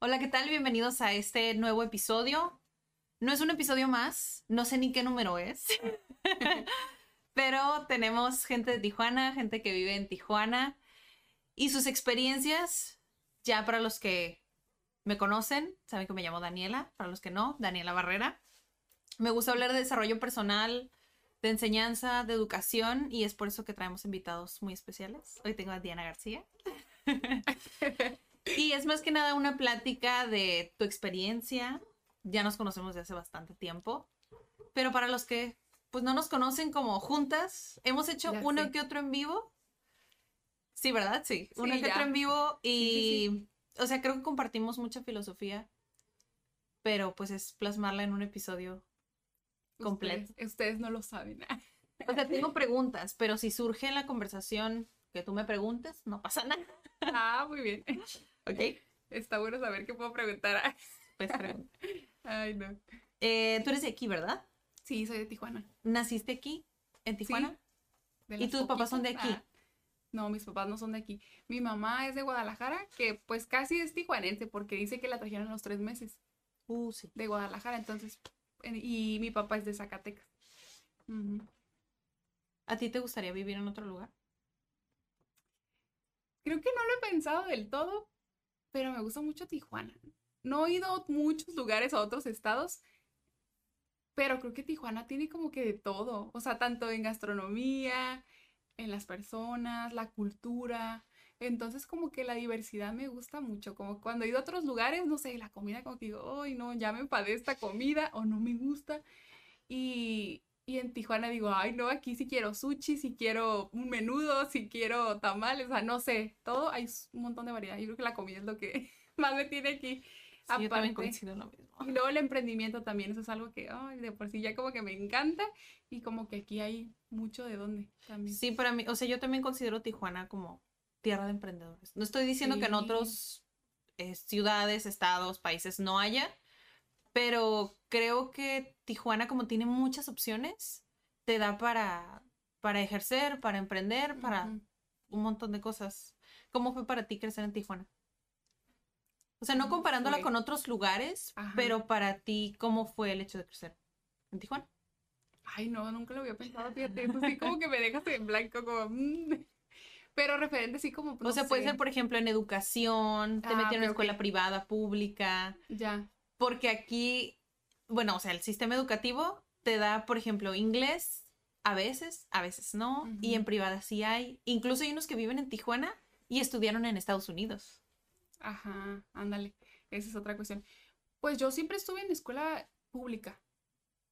Hola, ¿qué tal? Bienvenidos a este nuevo episodio. No es un episodio más, no sé ni qué número es, pero tenemos gente de Tijuana, gente que vive en Tijuana y sus experiencias, ya para los que me conocen, saben que me llamo Daniela, para los que no, Daniela Barrera. Me gusta hablar de desarrollo personal, de enseñanza, de educación y es por eso que traemos invitados muy especiales. Hoy tengo a Diana García. y es más que nada una plática de tu experiencia. Ya nos conocemos desde hace bastante tiempo, pero para los que pues no nos conocen como juntas, hemos hecho Ya uno sé. que otro en vivo. Sí, ¿verdad? Sí, uno Sí, que otro en vivo y, Sí, o sea, creo que compartimos mucha filosofía, pero pues es plasmarla en un episodio completo. Ustedes, ustedes no lo saben. O sea, tengo preguntas, pero si surge en la conversación que tú me preguntes, no pasa nada. ah, muy bien. ¿Ok? Está bueno saber qué puedo preguntar. Pues pregunta. Ay, no. Eh, tú eres de aquí, ¿verdad? Sí, soy de Tijuana. ¿Naciste aquí, en Tijuana? de ¿Y tus papás son de aquí? Ah, no, mis papás no son de aquí. Mi mamá es de Guadalajara, que pues casi es tijuanense, porque dice que la trajeron a los tres meses Uh, sí. de Guadalajara, entonces. en- Y mi papá es de Zacatecas. ¿A ti te gustaría vivir en otro lugar? Creo que no lo he pensado del todo, pero me gusta mucho Tijuana. No he ido a muchos lugares a otros estados, pero creo que Tijuana tiene como que de todo. O sea, tanto en gastronomía, en las personas, la cultura. Entonces, como que la diversidad me gusta mucho. Como cuando he ido a otros lugares, no sé, la comida, como que digo, ay, no, ya me enfadé esta comida o no me gusta. Y, y en Tijuana digo, ay, no, aquí sí quiero sushi, si quiero un menudo, si quiero tamales, o sea, no sé, todo, hay un montón de variedad. Yo creo que la comida es lo que más me tiene aquí. Sí, yo también Aparte- coincido en lo mismo. Y luego el emprendimiento también, eso es algo que, ay, de por sí ya como que me encanta y como que aquí hay mucho de dónde también. Sí, para mí, o sea, yo también considero Tijuana como tierra de emprendedores. No estoy diciendo que en Sí. otros eh, ciudades, estados, países no haya, pero creo que Tijuana, como tiene muchas opciones, te da para, para ejercer, para emprender, para un montón de cosas. ¿Cómo fue para ti crecer en Tijuana? O sea, no ¿Cómo comparándola fue? con otros lugares, Ajá. pero para ti, ¿cómo fue el hecho de crecer en Tijuana? Ay, no, nunca lo había pensado, fíjate, eso sí como que me dejas en blanco, como, mm. Pero referente sí como, O no sea, puede ser, por ejemplo, en educación, te Ah, metieron en escuela privada, pública, Ya, porque aquí, bueno, o sea, el sistema educativo te da, por ejemplo, inglés a veces, a veces no, y en privada sí hay. Incluso hay unos que viven en Tijuana y estudiaron en Estados Unidos. ajá, ándale, esa es otra cuestión. Pues yo siempre estuve en escuela pública.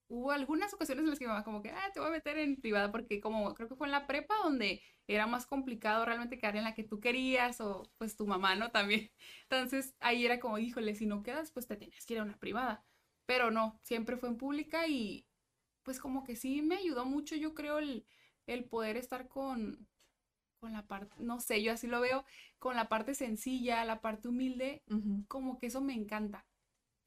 Hubo algunas ocasiones en las que mi mamá como que, ah, te voy a meter en privada porque como creo que fue en la prepa donde era más complicado realmente quedar en la que tú querías o pues tu mamá, ¿no? También. Entonces ahí era como, híjole, si no quedas, pues te tenías que ir a una privada. Pero no, siempre fue en pública y pues como que sí me ayudó mucho, yo creo, el, el poder estar con, con la parte, no sé, yo así lo veo, con la parte sencilla, la parte humilde, como que eso me encanta.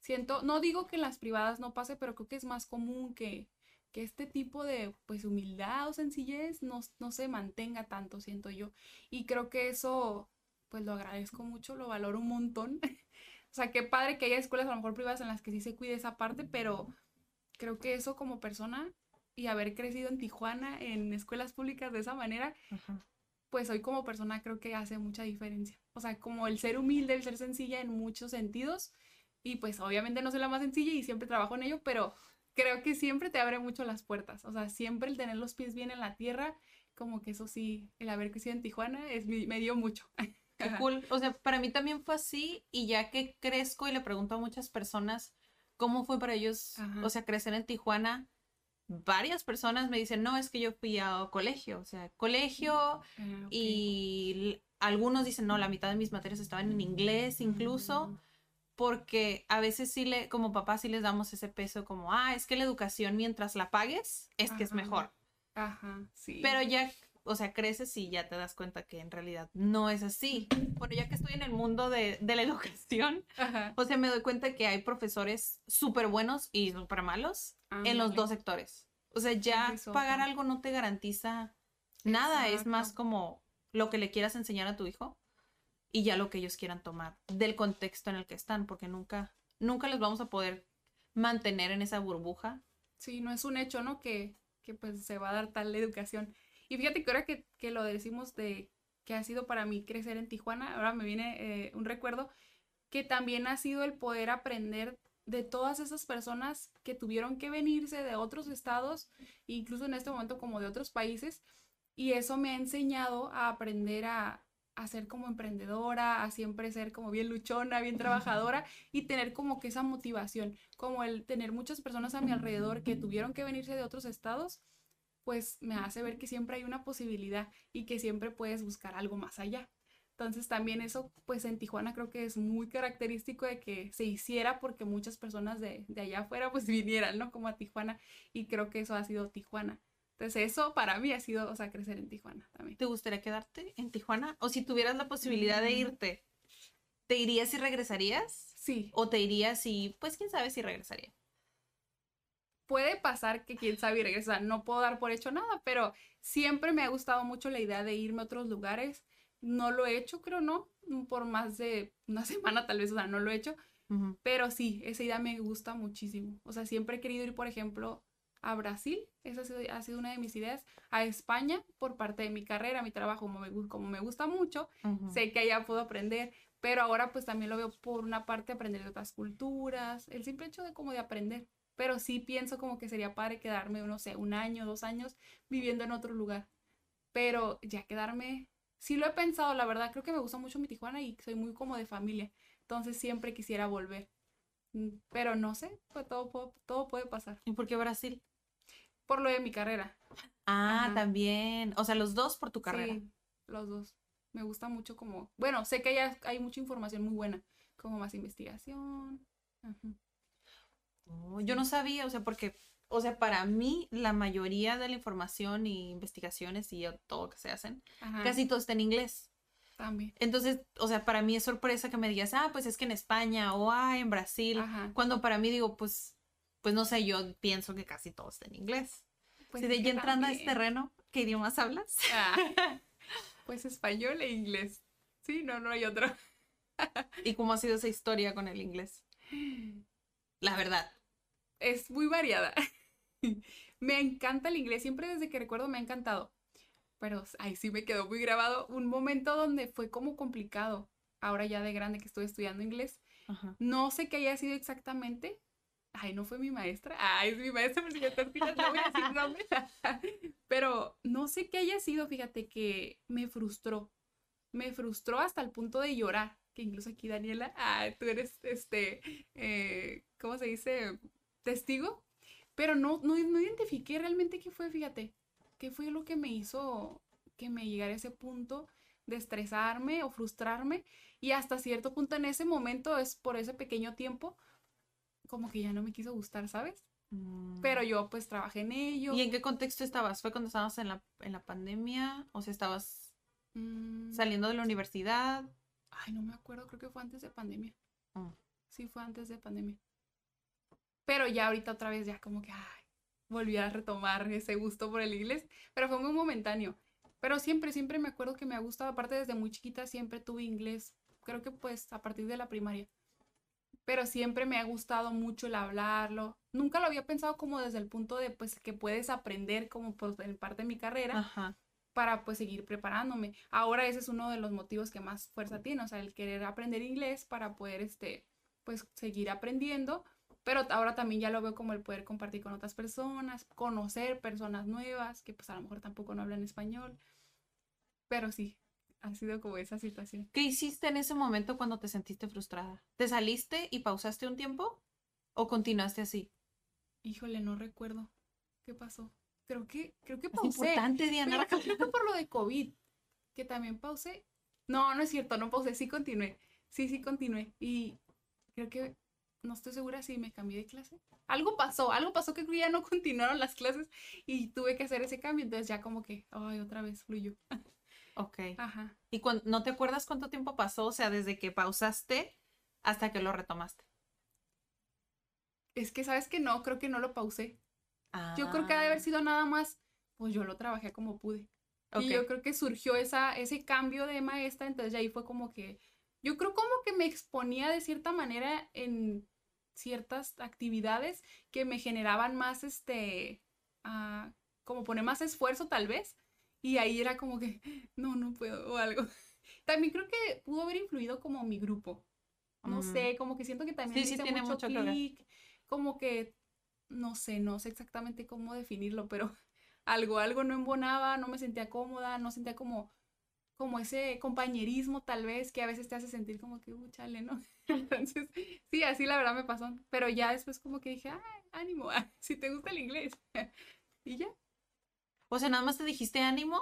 Siento, no digo que en las privadas no pase, pero creo que es más común que, que este tipo de pues humildad o sencillez no, no se mantenga tanto, siento yo. Y creo que eso pues lo agradezco mucho, lo valoro un montón. O sea, qué padre que haya escuelas a lo mejor privadas en las que sí se cuide esa parte, pero creo que eso como persona y haber crecido en Tijuana, en escuelas públicas de esa manera, Ajá. pues hoy como persona creo que hace mucha diferencia. O sea, como el ser humilde, el ser sencilla en muchos sentidos. Y pues obviamente no soy la más sencilla y siempre trabajo en ello, pero creo que siempre te abre mucho las puertas. O sea, siempre el tener los pies bien en la tierra, como que eso sí, el haber crecido en Tijuana es, me dio mucho. Qué cool. O sea, para mí también fue así y ya que crezco y le pregunto a muchas personas cómo fue para ellos, Ajá. o sea, crecer en Tijuana, varias personas me dicen, no, es que yo fui a colegio, o sea, colegio Ah, y algunos dicen, no, la mitad de mis materias estaban en inglés incluso, Mm, porque a veces sí le, como papás sí les damos ese peso como, ah, es que la educación mientras la pagues es que es mejor. Ajá, sí. Pero ya, o sea, creces y ya te das cuenta que en realidad no es así. Bueno, ya que estoy en el mundo de, de la educación, Ajá. o sea, me doy cuenta que hay profesores súper buenos y súper malos en los dos sectores. O sea, ya es pagar algo no te garantiza nada, es más como lo que le quieras enseñar a tu hijo y ya lo que ellos quieran tomar del contexto en el que están, porque nunca, nunca les vamos a poder mantener en esa burbuja. Sí, no es un hecho, ¿no? Que, que pues se va a dar tal educación. Y fíjate que ahora que, que lo decimos de que ha sido para mí crecer en Tijuana, ahora me viene eh, un recuerdo que también ha sido el poder aprender de todas esas personas que tuvieron que venirse de otros estados, incluso en este momento como de otros países, y eso me ha enseñado a aprender a, a ser como emprendedora, a siempre ser como bien luchona, bien trabajadora y tener como que esa motivación, como el tener muchas personas a mi alrededor que tuvieron que venirse de otros estados, pues me hace ver que siempre hay una posibilidad y que siempre puedes buscar algo más allá. Entonces también eso, pues en Tijuana creo que es muy característico de que se hiciera porque muchas personas de, de allá afuera pues vinieran, ¿no? Como a Tijuana y creo que eso ha sido Tijuana. Entonces eso para mí ha sido, o sea, crecer en Tijuana también. ¿Te gustaría quedarte en Tijuana? O si tuvieras la posibilidad de Mm. irte, ¿te irías y regresarías? Sí, ¿O te irías y, pues quién sabe si regresaría? puede pasar que quién sabe y regresa. No puedo dar por hecho nada, pero siempre me ha gustado mucho la idea de irme a otros lugares. No lo he hecho, creo, ¿no? Por más de una semana tal vez, o sea, no lo he hecho. Pero sí, esa idea me gusta muchísimo. O sea, siempre he querido ir, por ejemplo, a Brasil. Esa ha sido, ha sido una de mis ideas. A España, por parte de mi carrera, mi trabajo, como me, como me gusta mucho. Ujú. Sé que allá puedo aprender. Pero ahora pues también lo veo por una parte aprender de otras culturas. El simple hecho de como de aprender. Pero sí pienso como que sería padre quedarme, no sé, un año, dos años viviendo en otro lugar. Pero ya quedarme, sí lo he pensado, la verdad, creo que me gusta mucho mi Tijuana y soy muy como de familia. Entonces siempre quisiera volver. Mm, Pero no sé, pues todo, todo puede pasar. ¿Y por qué Brasil? Por lo de mi carrera. Ah, Ajá. también. O sea, los dos por tu carrera. Sí, los dos. Me gusta mucho como, bueno, sé que hay, hay mucha información muy buena, como más investigación. Ajá. Oh, yo no sabía, o sea, porque, o sea, para mí la mayoría de la información y investigaciones y todo que se hacen, Ajá, casi todo está en inglés. también. Entonces, o sea, para mí es sorpresa que me digas, ah, pues es que en España o ah, en Brasil, Ajá. cuando para mí digo, pues, pues no sé, yo pienso que casi todo está en inglés. Pues si de ya entrando a este terreno, ¿qué idiomas hablas? Ah, pues español e inglés. Sí, no, no hay otro. ¿Y cómo ha sido esa historia con el inglés? La verdad. Es muy variada. Me encanta el inglés, siempre desde que recuerdo me ha encantado. Pero ahí sí me quedó muy grabado un momento donde fue como complicado. Ahora ya de grande que estoy estudiando inglés. Ajá. No sé qué haya sido exactamente. Ay, no fue mi maestra. Ay, es mi maestra, porque yo tortillas no voy a decir nombres. Pero no sé qué haya sido, fíjate que me frustró. Me frustró hasta el punto de llorar. Que incluso aquí, Daniela, ay, tú eres este, eh, ¿cómo se dice? Testigo. Pero no, no, no identifiqué realmente qué fue, fíjate. ¿Qué fue lo que me hizo que me llegara a ese punto de estresarme o frustrarme? Y hasta cierto punto en ese momento, es por ese pequeño tiempo, como que ya no me quiso gustar, ¿sabes? Pero yo pues trabajé en ello. Mm. ¿Y en qué contexto estabas? ¿Fue cuando estabas en la, en la pandemia? ¿O si estabas Mm, saliendo de la universidad? Ay, no me acuerdo, creo que fue antes de pandemia. Mm. Sí, fue antes de pandemia. Pero ya ahorita otra vez ya como que, ay, volví a retomar ese gusto por el inglés, pero fue muy momentáneo. Pero siempre, siempre me acuerdo que me ha gustado, aparte desde muy chiquita siempre tuve inglés, creo que pues a partir de la primaria. Pero siempre me ha gustado mucho el hablarlo. Nunca lo había pensado como desde el punto de pues que puedes aprender como pues, en parte de mi carrera Ajá. para pues seguir preparándome. Ahora ese es uno de los motivos que más fuerza tiene, o sea, el querer aprender inglés para poder este pues seguir aprendiendo, pero ahora también ya lo veo como el poder compartir con otras personas, conocer personas nuevas que pues a lo mejor tampoco no hablan español. Pero sí, ha sido como esa situación. ¿Qué hiciste en ese momento cuando te sentiste frustrada? ¿Te saliste y pausaste un tiempo? ¿O continuaste así? Híjole, no recuerdo. ¿Qué pasó? Creo que, creo que Es pausé. importante, Diana. Pero creo que por lo de COVID, que también pausé. No, no es cierto, no pausé, sí continué. Sí, sí continué. Y creo que no estoy segura si me cambié de clase. Algo pasó, algo pasó que ya no continuaron las clases y tuve que hacer ese cambio. Entonces ya como que, ay, otra vez fluyó. Ok. Ajá. ¿Y cuan- no te acuerdas cuánto tiempo pasó? O sea, desde que pausaste hasta que lo retomaste. Es que, ¿sabes que No, creo que no lo pausé. Yo creo que ha de Ah, haber sido nada más, pues yo lo trabajé como pude. ok. Y yo creo que surgió esa, ese cambio de maestra, entonces ya ahí fue como que, yo creo como que me exponía de cierta manera en ciertas actividades que me generaban más, este, ah, como poner más esfuerzo tal vez, y ahí era como que, no, no puedo, o algo. También creo que pudo haber influido como mi grupo, no Mm. sé, como que siento que también Sí, me sí hice tiene mucho mucho que ver. clic, como que, no sé, no sé exactamente cómo definirlo, pero algo, algo no embonaba, no me sentía cómoda, no sentía como, como ese compañerismo tal vez que a veces te hace sentir como que, uh, chale, ¿no? Entonces, sí, así la verdad me pasó, pero ya después como que dije, ay, ánimo, si te gusta el inglés. y ya, O sea, nada más te dijiste ánimo.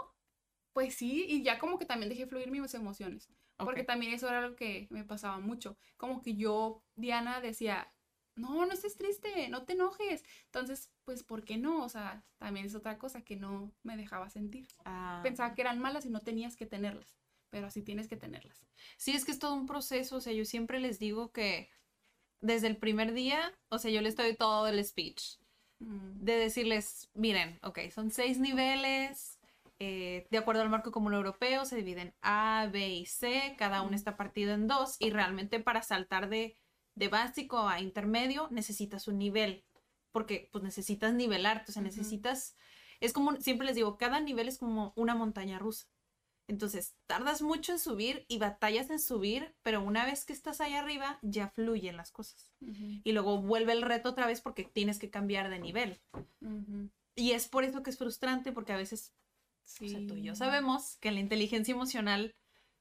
pues sí, y ya como que también dejé fluir mis emociones. Porque también eso era algo que me pasaba mucho. Como que yo, Diana, decía, no, no estés triste, no te enojes. Entonces, pues, ¿por qué no? O sea, también es otra cosa que no me dejaba sentir. Ah, Pensaba que eran malas y no tenías que tenerlas, pero así tienes que tenerlas. Sí, es que es todo un proceso. O sea, yo siempre les digo que desde el primer día, o sea, yo les doy todo el speech. De decirles, miren, ok, son seis niveles, eh, de acuerdo al marco común europeo, se dividen A, B y C, cada uno está partido en dos y realmente para saltar de, de básico a intermedio necesitas un nivel, porque pues necesitas nivelarte, o sea, necesitas, es como, siempre les digo, cada nivel es como una montaña rusa. Entonces, tardas mucho en subir y batallas en subir, pero una vez que estás ahí arriba, ya fluyen las cosas. Y luego vuelve el reto otra vez porque tienes que cambiar de nivel. Y es por eso que es frustrante, porque a veces, o sea, tú y yo Sí. sabemos que la inteligencia emocional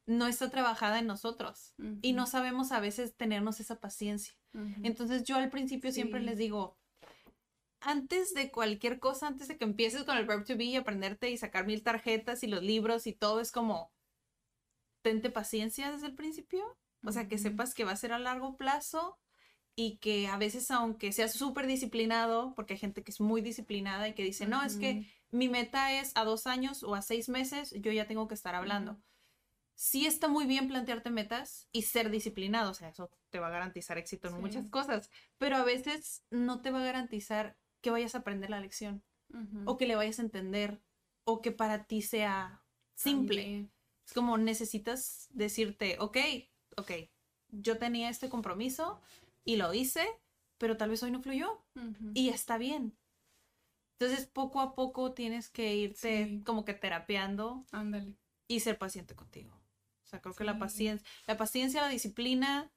no está trabajada en nosotros y no sabemos a veces tenernos esa paciencia. Entonces yo al principio siempre Sí. les digo, antes de cualquier cosa, antes de que empieces con el verb to be y aprenderte y sacar mil tarjetas y los libros y todo, es como, tente paciencia desde el principio. O sea, que sepas que va a ser a largo plazo y que a veces, aunque seas súper disciplinado, porque hay gente que es muy disciplinada y que dice, no, es que mi meta es a dos años o a seis meses, yo ya tengo que estar hablando. Sí está muy bien plantearte metas y ser disciplinado, o sea, eso te va a garantizar éxito en Sí. muchas cosas, pero a veces no te va a garantizar que vayas a aprender la lección o que le vayas a entender o que para ti sea simple. Es como necesitas decirte, ok, ok, yo tenía este compromiso y lo hice, pero tal vez hoy no fluyó y está bien. Entonces, poco a poco tienes que irte Sí. como que terapeando Ándale. y ser paciente contigo. O sea, creo que la paciencia, la paciencia, la disciplina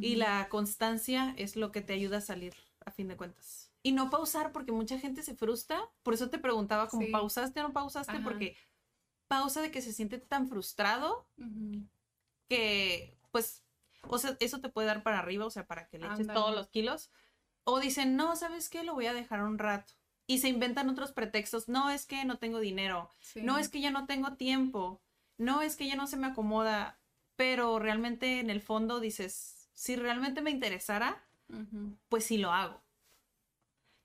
y la constancia es lo que te ayuda a salir a fin de cuentas. Y no pausar porque mucha gente se frustra. Por eso te preguntaba como Sí. pausaste o no pausaste Ajá. porque pausa de que se siente tan frustrado que pues, o sea, eso te puede dar para arriba, o sea, para que le eches todos los kilos. O dicen, no, ¿sabes qué? Lo voy a dejar un rato. Y se inventan otros pretextos. No, es que no tengo dinero. No es que ya no tengo tiempo. No es que ya no se me acomoda. Pero realmente en el fondo dices, si realmente me interesara, pues sí lo hago.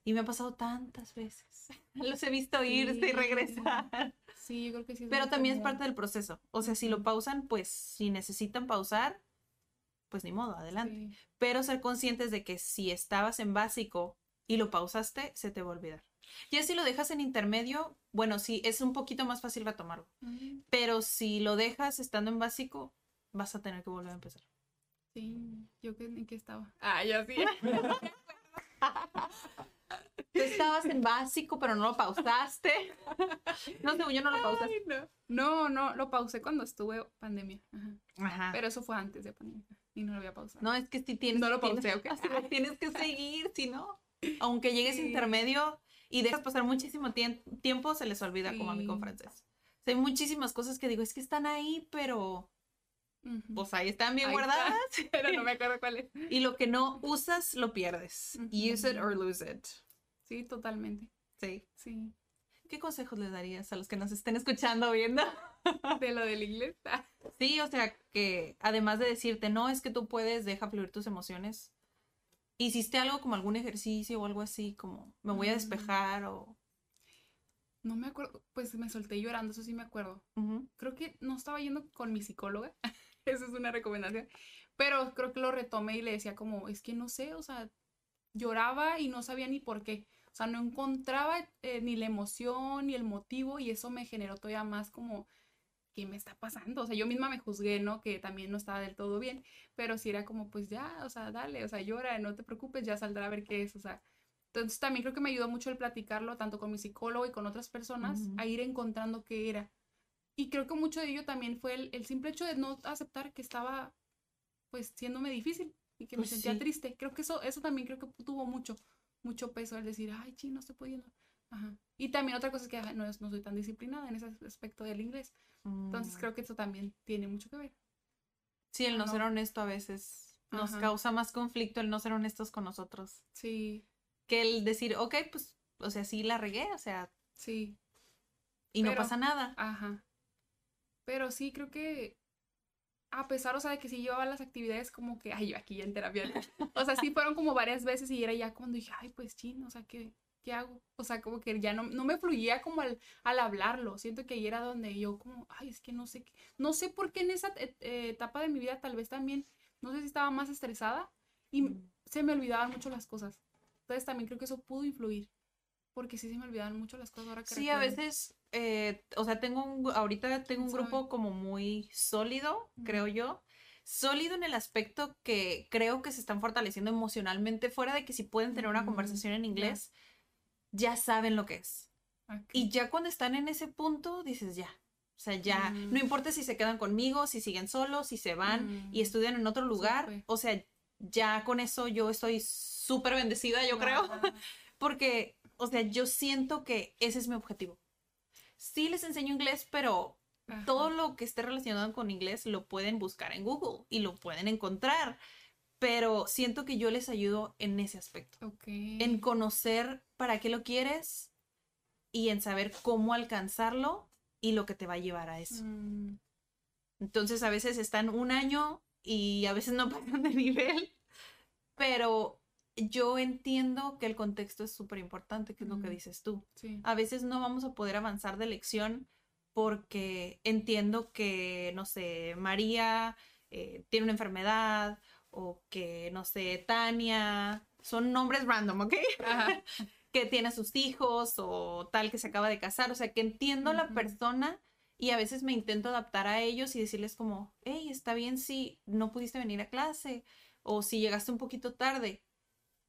Y me ha pasado tantas veces. Los he visto irse y regresar. Sí, yo creo que sí. Pero también es parte del proceso. O sea, si lo pausan, pues si necesitan pausar, pues ni modo, adelante. Sí. Pero ser conscientes de que si estabas en básico y lo pausaste, se te va a olvidar. Ya si lo dejas en intermedio, bueno, sí, es un poquito más fácil retomarlo. Ujú. Pero si lo dejas estando en básico, vas a tener que volver a empezar. Sí, yo que, en qué estaba. Ah, yo sí. Tú estabas en básico, pero no lo pausaste. No, según yo no lo pausaste. Ay, no. no, no, lo pausé cuando estuve pandemia. Ajá. Ajá. Pero eso fue antes de pandemia. Y no lo había pausado. No, es que si tienes, No lo tienes- pausé, ¿ok? así tienes que seguir, si no, aunque llegues Sí. intermedio y dejas pasar muchísimo tiem- tiempo, se les olvida como a mí con Sí. francés. O sea, hay muchísimas cosas que digo, es que están ahí, pero Ujú. pues ahí están bien Ahí está. guardadas. Pero no me acuerdo cuál es. Y lo que no usas, lo pierdes. Use it or lose it. Sí, totalmente. Sí. Sí. ¿Qué consejos le darías a los que nos estén escuchando o viendo? De lo del inglés. Ah, Sí, o sea, que además de decirte, no, es que tú puedes, deja fluir tus emociones. ¿Hiciste algo como algún ejercicio o algo así, como me voy a Mm. despejar o... No me acuerdo, pues me solté llorando, eso sí me acuerdo. Creo que no estaba yendo con mi psicóloga, esa es una recomendación, pero creo que lo retomé y le decía como, es que no sé, o sea, lloraba y no sabía ni por qué, o sea, no encontraba eh, ni la emoción ni el motivo y eso me generó todavía más como, ¿qué me está pasando? O sea, yo misma me juzgué, ¿no? Que también no estaba del todo bien, pero sí era como, pues ya, o sea, dale, o sea, llora, no te preocupes, ya saldrá a ver qué es, o sea. Entonces también creo que me ayudó mucho el platicarlo tanto con mi psicólogo y con otras personas Ujú. a ir encontrando qué era. Y creo que mucho de ello también fue el, el simple hecho de no aceptar que estaba pues siéndome difícil y que me Pues sentía sí. triste. Creo que eso, eso también creo que tuvo mucho, mucho peso el decir, ay, sí, no estoy pudiendo. Ajá. Y también otra cosa es que no, no soy tan disciplinada en ese aspecto del inglés. Entonces Mm. creo que eso también tiene mucho que ver. Sí, el no no. ser honesto a veces nos Ajá. causa más conflicto el no ser honestos con nosotros Sí, que el decir, ok, pues, o sea, sí la regué, o sea, sí, y no pasa nada. ajá. Pero sí, creo que a pesar, o sea, de que sí llevaba las actividades como que, ay, yo aquí ya en terapia. O sea, sí fueron como varias veces y era ya cuando dije, ay, pues chin, o sea, ¿qué, qué hago? O sea, como que ya no, no me fluía como al, al hablarlo. Siento que ahí era donde yo como, ay, es que no sé, qué- no sé por qué en esa eh, etapa de mi vida tal vez también, no sé si estaba más estresada y Mm. se me olvidaban mucho las cosas. Entonces también creo que eso pudo influir. Porque sí se me olvidaban mucho las cosas ahora que Sí, a veces, eh, o sea, tengo un, ahorita tengo un grupo como muy sólido, creo Ujú. yo. Sólido en el aspecto que creo que se están fortaleciendo emocionalmente, fuera de que si pueden tener una Mm, conversación en inglés, ya saben lo que es. Ok. Y ya cuando están en ese punto, dices ya. O sea, ya, Mm. no importa si se quedan conmigo, si siguen solos, si se van y Mm. estudian en otro lugar. Súper. O sea, ya con eso yo estoy súper bendecida, yo creo. Ajá. Porque, o sea, yo siento que ese es mi objetivo. Sí les enseño inglés, pero Ajá. todo lo que esté relacionado con inglés lo pueden buscar en Google y lo pueden encontrar. Pero siento que yo les ayudo en ese aspecto. Ok. En conocer para qué lo quieres y en saber cómo alcanzarlo y lo que te va a llevar a eso. Mm, Entonces a veces están un año y a veces no pasan de nivel, pero yo entiendo que el contexto es súper importante, que es lo que dices tú. sí. A veces no vamos a poder avanzar de lección porque entiendo que, no sé, María eh, tiene una enfermedad o que, no sé, Tania, son nombres random, ¿ok? Ajá. que tiene sus hijos o tal que se acaba de casar, o sea, que entiendo la Ujú. persona y a veces me intento adaptar a ellos y decirles como, hey, está bien si no pudiste venir a clase o si llegaste un poquito tarde,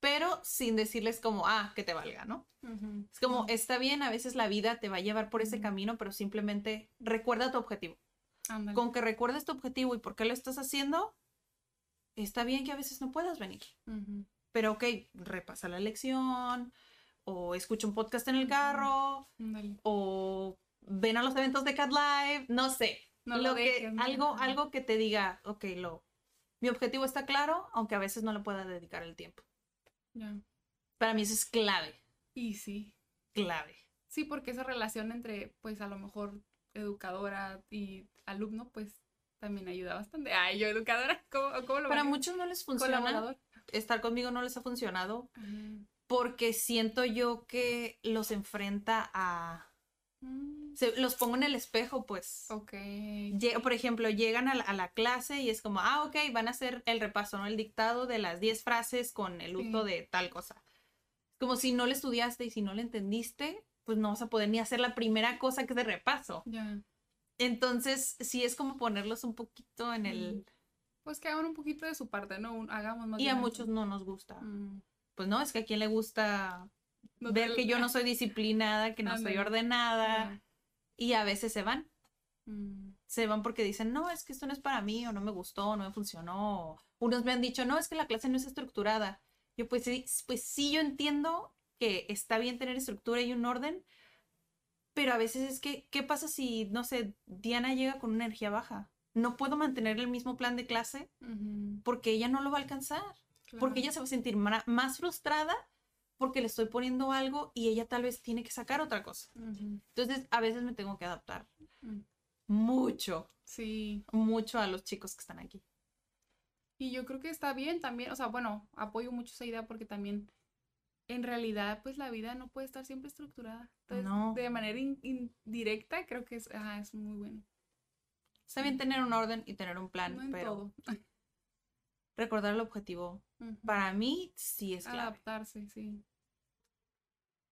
pero sin decirles como, ah, que te valga, ¿no? Ujú. Es como, está bien, a veces la vida te va a llevar por ese camino, pero simplemente recuerda tu objetivo. Ándale. Con que recuerdes tu objetivo y por qué lo estás haciendo, está bien que a veces no puedas venir. Pero ok, repasa la lección, o escucha un podcast en el carro, Ándale. o ven a los eventos de Cat Live, no sé. No lo lo que, algo, algo que te diga, ok, lo, mi objetivo está claro, aunque a veces no le pueda dedicar el tiempo. Para mí eso es clave, Y sí. clave. Sí, porque esa relación entre, pues, a lo mejor educadora y alumno, pues, también ayuda bastante. Ay, yo educadora, ¿cómo, cómo lo Para muchos no les funciona, Colaborador. estar conmigo no les ha funcionado, porque siento yo que los enfrenta a... Mm, se- los pongo en el espejo, pues. Ok. Por ejemplo, llegan a la, a la clase y es como, ah, ok, van a hacer el repaso, ¿no? El dictado de las 10 frases con el uso Sí. de tal cosa. Como si no le estudiaste y si no le entendiste, pues no vas a poder ni hacer la primera cosa que es de repaso. Ya. Entonces, sí es como ponerlos un poquito en el... Pues que hagan un poquito de su parte, ¿no? Un- hagamos más Y a muchos eso. no nos gusta. Mm. Pues no, es que a quien le gusta No ver que yo no soy disciplinada, que no soy ordenada, y a veces se van. Mm. se van porque dicen, no, es que esto no es para mí, o no me gustó, no me funcionó. o Unos me han dicho, no, es que la clase no es estructurada. Yo, pues sí, pues sí, yo entiendo que está bien tener estructura y un orden, pero a veces es que, ¿qué pasa si, no sé, Diana llega con una energía baja? No puedo mantener el mismo plan de clase porque ella no lo va a alcanzar, porque ella se va a sentir más frustrada porque le estoy poniendo algo y ella tal vez tiene que sacar otra cosa. Entonces, a veces me tengo que adaptar Mm. mucho, Sí. mucho a los chicos que están aquí. Y yo creo que está bien también, o sea, bueno, apoyo mucho esa idea porque también en realidad pues la vida no puede estar siempre estructurada. Entonces, No. de manera in- indirecta creo que es, ajá, es muy bueno. Está bien tener un orden y tener un plan, No en pero todo. recordar el objetivo, para mí sí es clave. Adaptarse, sí.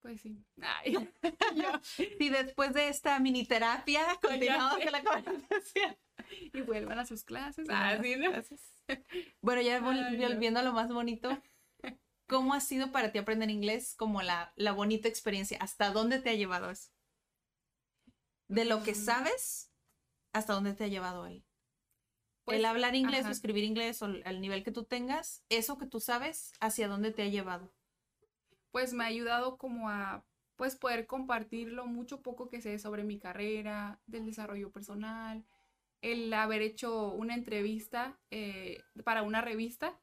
Pues sí. Ay, Si después de esta mini terapia continuamos sé. con la conversación. y vuelvan a sus clases. Ah, sí, ¿no? Bueno, ya no. volviendo a lo más bonito, ¿cómo ha sido para ti aprender inglés como la, la bonita experiencia? ¿Hasta dónde te ha llevado eso? De lo que Mm. sabes, ¿hasta dónde te ha llevado él? Pues, el hablar inglés o escribir inglés o el- al nivel que tú tengas, eso que tú sabes, ¿hacia dónde te ha llevado? Pues me ha ayudado como a pues poder compartir lo mucho poco que sé sobre mi carrera, del desarrollo personal, el haber hecho una entrevista eh, para una revista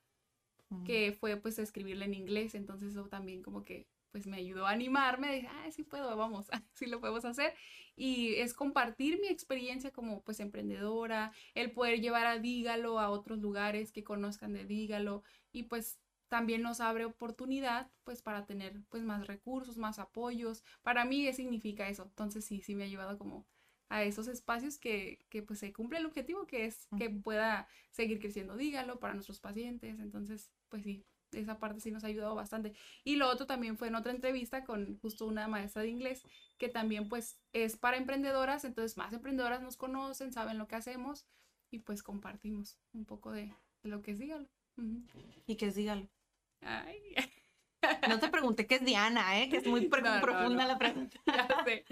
que fue pues escribirla en inglés, entonces eso también como que pues me ayudó a animarme, dije, ah, sí puedo, vamos, sí lo podemos hacer. Y es compartir mi experiencia como pues emprendedora, el poder llevar a Dígalo a otros lugares que conozcan de Dígalo. Y pues también nos abre oportunidad pues para tener pues más recursos, más apoyos. Para mí ¿qué significa eso? Entonces sí, sí me ha llevado como a esos espacios que, que pues se cumple el objetivo que es que pueda seguir creciendo Dígalo para nuestros pacientes. Entonces pues sí, esa parte sí nos ha ayudado bastante. Y lo otro también fue en otra entrevista con justo una maestra de inglés que también pues es para emprendedoras, entonces más emprendedoras nos conocen, saben lo que hacemos y pues compartimos un poco de, de lo que es Dígalo. Y que es dígalo. Ay, No te pregunté qué es Diana, ¿eh? Que es muy pro- No, no, profunda no. la pregunta. ya sé.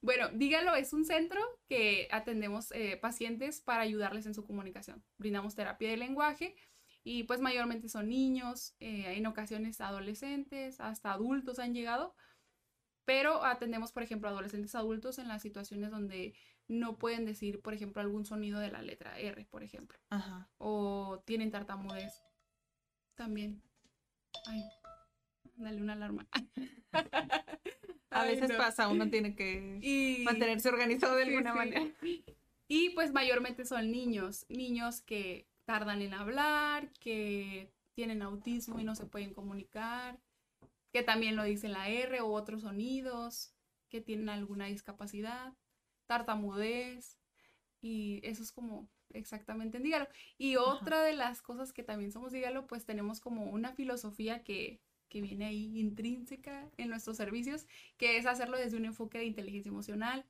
Bueno, Dígalo es un centro que atendemos eh, pacientes para ayudarles en su comunicación. Brindamos terapia de lenguaje y pues mayormente son niños, eh, en ocasiones adolescentes, hasta adultos han llegado, pero atendemos, por ejemplo, adolescentes adultos en las situaciones donde no pueden decir, por ejemplo, algún sonido de la letra R, por ejemplo, Ajá. o tienen tartamudez. También. Ay, dale una alarma. A Ay, veces no. pasa, uno tiene que Y... mantenerse organizado de alguna sí. manera. Y pues mayormente son niños, niños que tardan en hablar, que tienen autismo y no se pueden comunicar, que también lo dicen la R o otros sonidos, que tienen alguna discapacidad, tartamudez, y eso es como exactamente en Dígalo. Y otra de las cosas que también somos Dígalo, pues tenemos como una filosofía que, que viene ahí intrínseca en nuestros servicios, que es hacerlo desde un enfoque de inteligencia emocional,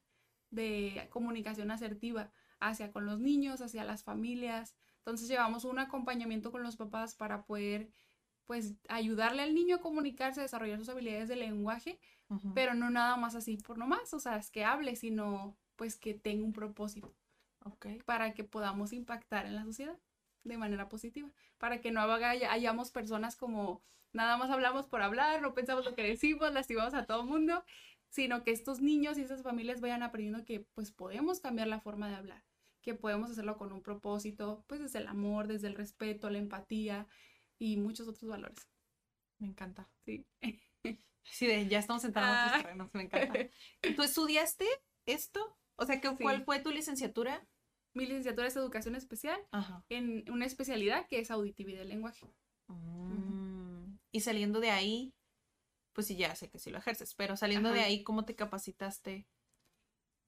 de comunicación asertiva hacia con los niños, hacia las familias. Entonces llevamos un acompañamiento con los papás para poder pues ayudarle al niño a comunicarse, a desarrollar sus habilidades de lenguaje, pero no nada más así por nomás, o sea, es que hable, sino pues que tenga un propósito Para que podamos impactar en la sociedad de manera positiva, para que no hayamos personas como nada más hablamos por hablar, no pensamos lo que decimos, lastimamos a todo el mundo, sino que estos niños y esas familias vayan aprendiendo que pues podemos cambiar la forma de hablar, que podemos hacerlo con un propósito, pues desde el amor, desde el respeto, la empatía y muchos otros valores. Me encanta. Sí. Sí, de, ya estamos sentados en Ah. otros terrenos, me encanta. ¿Tú estudiaste esto? O sea, ¿qué, Sí. ¿cuál fue tu licenciatura? Mi licenciatura es educación especial Ajá. en una especialidad que es auditividad del lenguaje. Mm, Y saliendo de ahí, pues sí, ya sé que sí lo ejerces, pero saliendo de ahí, ¿cómo te capacitaste?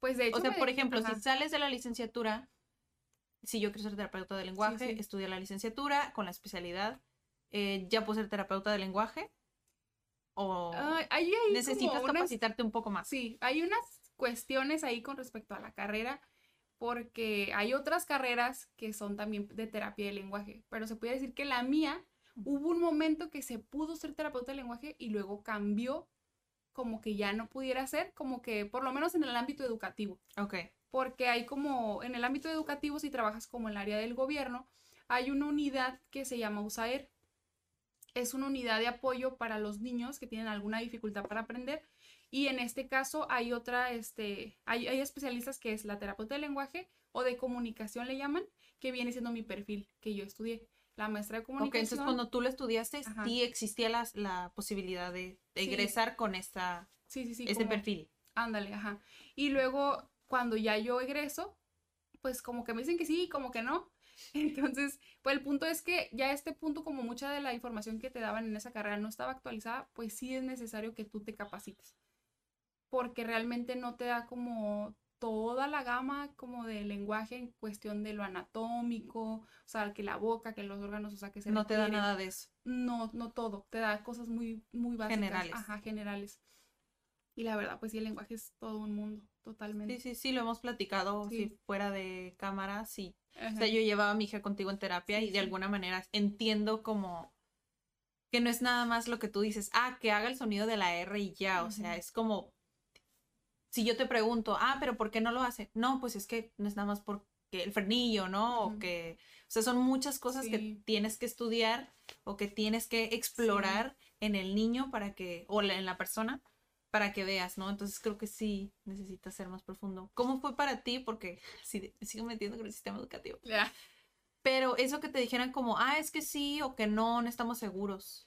Pues de hecho, O sea, por ejemplo, ajá. si sales de la licenciatura, si yo quiero ser terapeuta de lenguaje, sí. la licenciatura con la especialidad, eh, ¿ya puedo ser terapeuta de lenguaje? ¿O ahí necesitas unas- capacitarte un poco más? Sí, hay unas cuestiones ahí con respecto a la carrera, porque hay otras carreras que son también de terapia de lenguaje, pero se puede decir que la mía hubo un momento que se pudo ser terapeuta de lenguaje y luego cambió como que ya no pudiera ser, como que por lo menos en el ámbito educativo Ok. porque hay como, en el ámbito educativo, si trabajas como en el área del gobierno, hay una unidad que se llama USAER. Es una unidad de apoyo para los niños que tienen alguna dificultad para aprender. Y en este caso hay otra, este, hay, hay especialistas que es la terapeuta de lenguaje o de comunicación le llaman, que viene siendo mi perfil que yo estudié. la maestra de Ok, comunicación. entonces cuando tú lo estudiaste, Ajá. sí existía la, la posibilidad de, de Sí. egresar con esta, Sí, sí, sí. este como- perfil. Ándale, ajá. Y luego, cuando ya yo egreso, pues como que me dicen que sí, como que no. Entonces, pues el punto es que ya a este punto, como mucha de la información que te daban en esa carrera no estaba actualizada, pues sí es necesario que tú te capacites. Porque realmente no te da como toda la gama como de lenguaje en cuestión de lo anatómico, o sea, que la boca, que los órganos, o sea, que se No te da nada de eso. No, no todo, te da cosas muy, muy básicas. Generales. Ajá, generales. Y la verdad, pues sí, el lenguaje es todo un mundo, totalmente. Sí, sí, sí, lo hemos platicado, Sí. si fuera de cámara, sí. Ajá. O sea, yo llevaba a mi hija contigo en terapia Sí, y de sí. alguna manera entiendo como que no es nada más lo que tú dices, ah, que haga el sonido de la R y ya, o sea, es como, si yo te pregunto, ah, pero ¿por qué no lo hace? No, pues es que no es nada más porque el frenillo, ¿no? O que, o sea, son muchas cosas que tienes que estudiar o que tienes que explorar en el niño para que, o en la persona, para que veas, ¿no? Entonces creo que sí necesitas ser más profundo. ¿Cómo fue para ti? Porque sí, me sigo metiendo con el sistema educativo. Pero eso que te dijeran como, ah, es que sí o que no, no estamos seguros.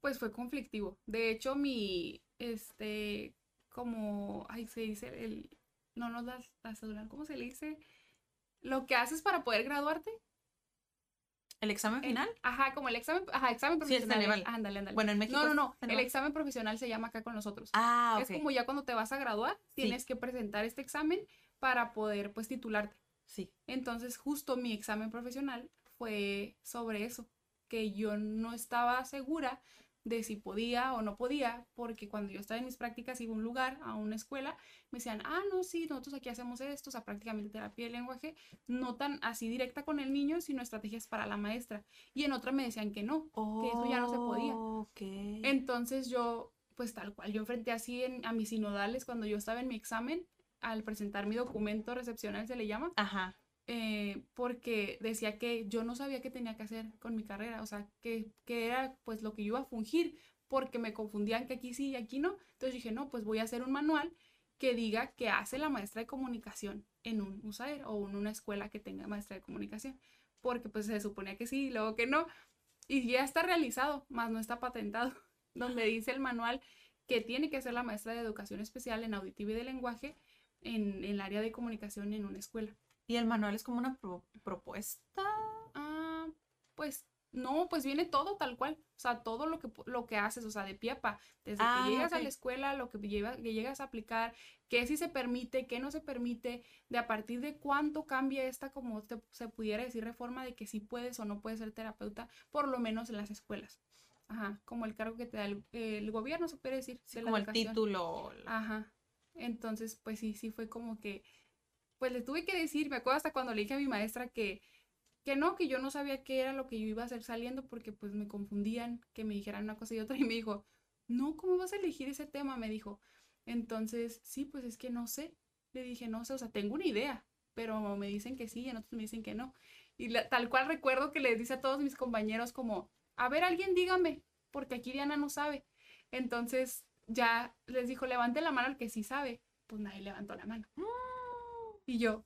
Pues fue conflictivo. De hecho, mi, este, como, ay, se dice, el, no nos das la celular, ¿cómo se le dice? Lo que haces para poder graduarte. ¿El examen El- final? ajá, como el examen, ajá, examen Sí, profesional. Ceneval. eh, Ándale, ándale. Bueno, en México no, no, no, el examen profesional se llama acá con nosotros. Ah, ok. Es como ya cuando te vas a graduar, Sí. tienes que presentar este examen para poder, pues, titularte. Sí. Entonces, justo mi examen profesional fue sobre eso, que yo no estaba segura de si podía o no podía, porque cuando yo estaba en mis prácticas iba a un lugar, a una escuela, me decían, ah, no, sí, nosotros aquí hacemos esto, o sea, prácticamente terapia de lenguaje, no tan así directa con el niño, sino estrategias para la maestra. Y en otra me decían que no, que eso ya no se podía. Entonces yo, pues tal cual, yo enfrenté así en- a mis sinodales cuando yo estaba en mi examen, al presentar mi documento recepcional se le llama, Ajá. Eh, porque decía que yo no sabía qué tenía que hacer con mi carrera, o sea, que, que era pues lo que yo iba a fungir, porque me confundían que aquí sí y aquí no. Entonces dije, no, pues voy a hacer un manual que diga que hace la maestra de comunicación en un USAER o en una escuela que tenga maestra de comunicación, porque pues se suponía que sí y luego que no. Y ya está realizado, más no está patentado, donde dice el manual que tiene que ser la maestra de educación especial en auditivo y de lenguaje en, en el área de comunicación en una escuela. ¿Y el manual es como una pro- propuesta? Ah, pues no, pues viene todo tal cual. O sea, todo lo que, lo que haces, o sea, de pie a pa. Desde Ah, que llegas a la escuela, lo que, lleva- que llegas a aplicar, qué sí se permite, qué no se permite, de a partir de cuánto cambia esta, como te- se pudiera decir, reforma de que sí puedes o no puedes ser terapeuta, por lo menos en las escuelas. Ajá, como el cargo que te da el, el gobierno, se puede decir. Sí, de la como el educación. título. la- Ajá. Entonces, pues sí, sí fue como que, pues le tuve que decir, me acuerdo hasta cuando le dije a mi maestra que, que no, que yo no sabía qué era lo que yo iba a hacer saliendo porque pues me confundían, que me dijeran una cosa y otra y me dijo, no, ¿cómo vas a elegir ese tema? Me dijo. Entonces, sí, pues es que no sé. Le dije, no sé, o sea, tengo una idea, pero me dicen que sí y en otros me dicen que no. Y la- tal cual recuerdo que les dice a todos mis compañeros como, a ver, alguien dígame, porque aquí Diana no sabe. Entonces ya les dijo, levante la mano al que sí sabe. Pues nadie levantó la mano. Y yo,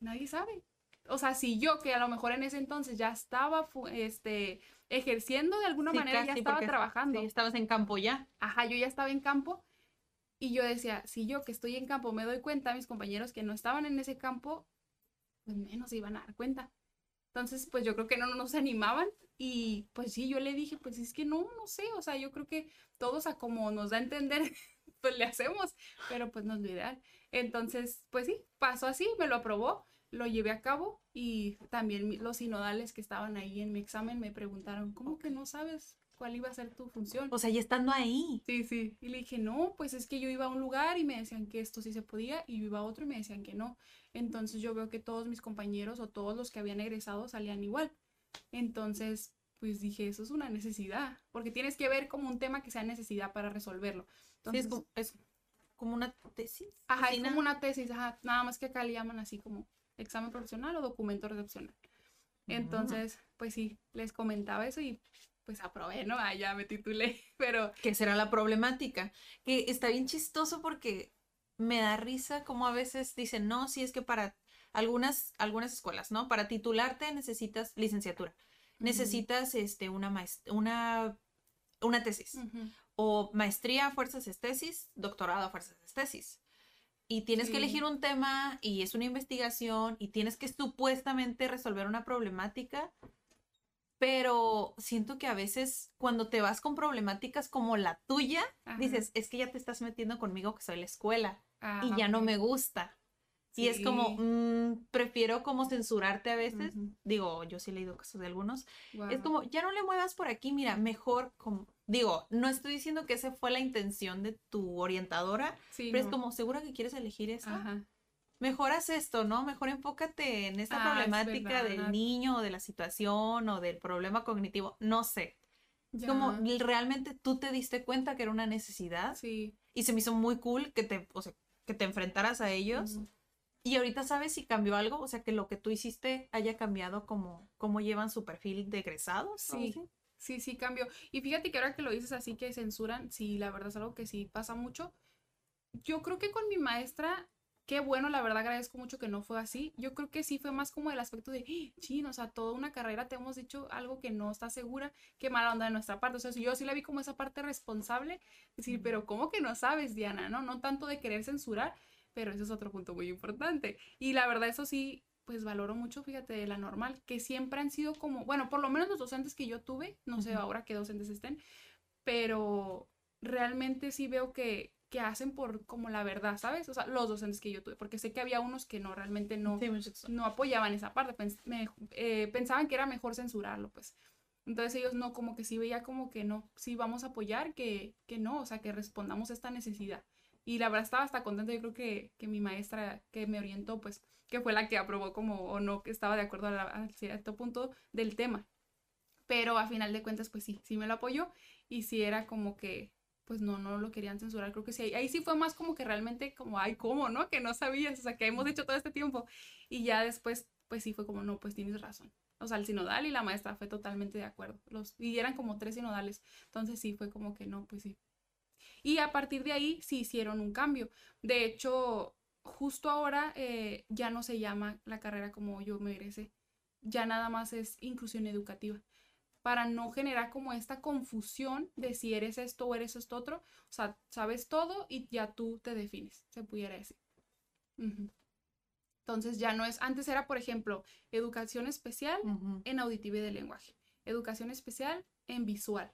nadie sabe. O sea, si yo, que a lo mejor en ese entonces ya estaba este, ejerciendo de alguna Sí, manera, ya estaba trabajando. Sí, estabas en campo ya. Ajá, yo ya estaba en campo. Y yo decía, si yo que estoy en campo me doy cuenta, mis compañeros que no estaban en ese campo, pues menos se iban a dar cuenta. Entonces, pues yo creo que no no se animaban. Y pues sí, yo le dije, pues es que no, no sé. O sea, yo creo que todos a como nos da a entender, pues le hacemos. Pero pues no es lo ideal. Entonces, pues sí, pasó así, me lo aprobó, lo llevé a cabo. Y también los sinodales que estaban ahí en mi examen me preguntaron, ¿cómo que no sabes cuál iba a ser tu función? O sea, ya estando ahí. Sí, sí. Y le dije, no, pues es que yo iba a un lugar y me decían que esto sí se podía, y yo iba a otro y me decían que no. Entonces yo veo que todos mis compañeros o todos los que habían egresado salían igual. Entonces, pues dije, eso es una necesidad, porque tienes que ver como un tema que sea necesidad para resolverlo. Sí, es Entonces, como, es como una tesis. ajá, es como una tesis, ajá, nada más que acá le llaman así como examen profesional o documento recepcional. Entonces, pues sí, les comentaba eso y pues aprobé, ¿no? Ah, ya me titulé, pero que será la problemática. Que está bien chistoso porque me da risa como a veces dicen, no, si es que para algunas, algunas escuelas, ¿no? Para titularte necesitas licenciatura. necesitas este, una, una, una tesis. Ujú. O maestría a fuerzas es tesis, doctorado a fuerzas es tesis. Y tienes que elegir un tema y es una investigación y tienes que supuestamente resolver una problemática. Pero siento que a veces cuando te vas con problemáticas como la tuya, Ajá. dices, es que ya te estás metiendo conmigo que soy la escuela y Ah, ya no me gusta. Y es como, mm, prefiero como censurarte a veces. Digo, yo sí he leído casos de algunos. Es como, ya no le muevas por aquí, mira, mejor como, digo, no estoy diciendo que esa fue la intención de tu orientadora, Sí, pero es como, ¿segura que quieres elegir eso? Ajá. Mejor haz esto, ¿no? Mejor enfócate en esta Ah, es problemática del verdad. niño o de la situación o del problema cognitivo, no sé. Es Ya. como, realmente tú te diste cuenta que era una necesidad Sí. y se me hizo muy cool que te, o sea, que te enfrentaras a ellos. Y ahorita sabes si cambió algo, o sea, que lo que tú hiciste haya cambiado como cómo llevan su perfil de egresados. o Sí. Sí, sí, cambio. Y fíjate que ahora que lo dices así que censuran, sí, la verdad es algo que sí pasa mucho. Yo creo que con mi maestra, qué bueno, la verdad agradezco mucho que no fue así. Yo creo que sí fue más como el aspecto de, "Ah, chin, o sea, toda una carrera te hemos dicho algo que no está segura, qué mala onda de nuestra parte. O sea, yo sí la vi como esa parte responsable, decir, pero ¿cómo que no sabes, Diana? No, no tanto de querer censurar, pero eso es otro punto muy importante. Y la verdad, eso sí, pues valoro mucho, fíjate, de la normal, que siempre han sido como, bueno, por lo menos los docentes que yo tuve, no sé ahora qué docentes estén, pero realmente sí veo que, que hacen por como la verdad, ¿sabes? O sea, los docentes que yo tuve, porque sé que había unos que no, realmente no, Sí, no apoyaban esa parte, pens- me- eh, pensaban que era mejor censurarlo, pues. Entonces ellos no, como que sí veía como que no, sí vamos a apoyar, que, que no, o sea, que respondamos a esta necesidad. Y la verdad estaba hasta contenta, yo creo que, que mi maestra que me orientó, pues, que fue la que aprobó como o no, que estaba de acuerdo a, cierto punto del tema. Pero a final de cuentas, pues sí, sí me lo apoyó y sí era como que, pues no, no lo querían censurar, creo que sí. Ahí, ahí sí fue más como que realmente como, ay, ¿cómo, no? Que no sabías, o sea, que hemos hecho todo este tiempo. Y ya después, pues sí fue como, no, pues tienes razón. O sea, el sinodal y la maestra fue totalmente de acuerdo. Los, y eran como tres sinodales. Entonces sí fue como que no, pues sí. Y a partir de ahí sí hicieron un cambio. De hecho, justo ahora eh, ya no se llama la carrera como yo me egresé. Ya nada más es inclusión educativa. Para no generar como esta confusión de si eres esto o eres esto otro. O sea, sabes todo y ya tú te defines, se pudiera decir. Entonces ya no es, antes era, por ejemplo, educación especial en auditivo y de lenguaje, educación especial en visual,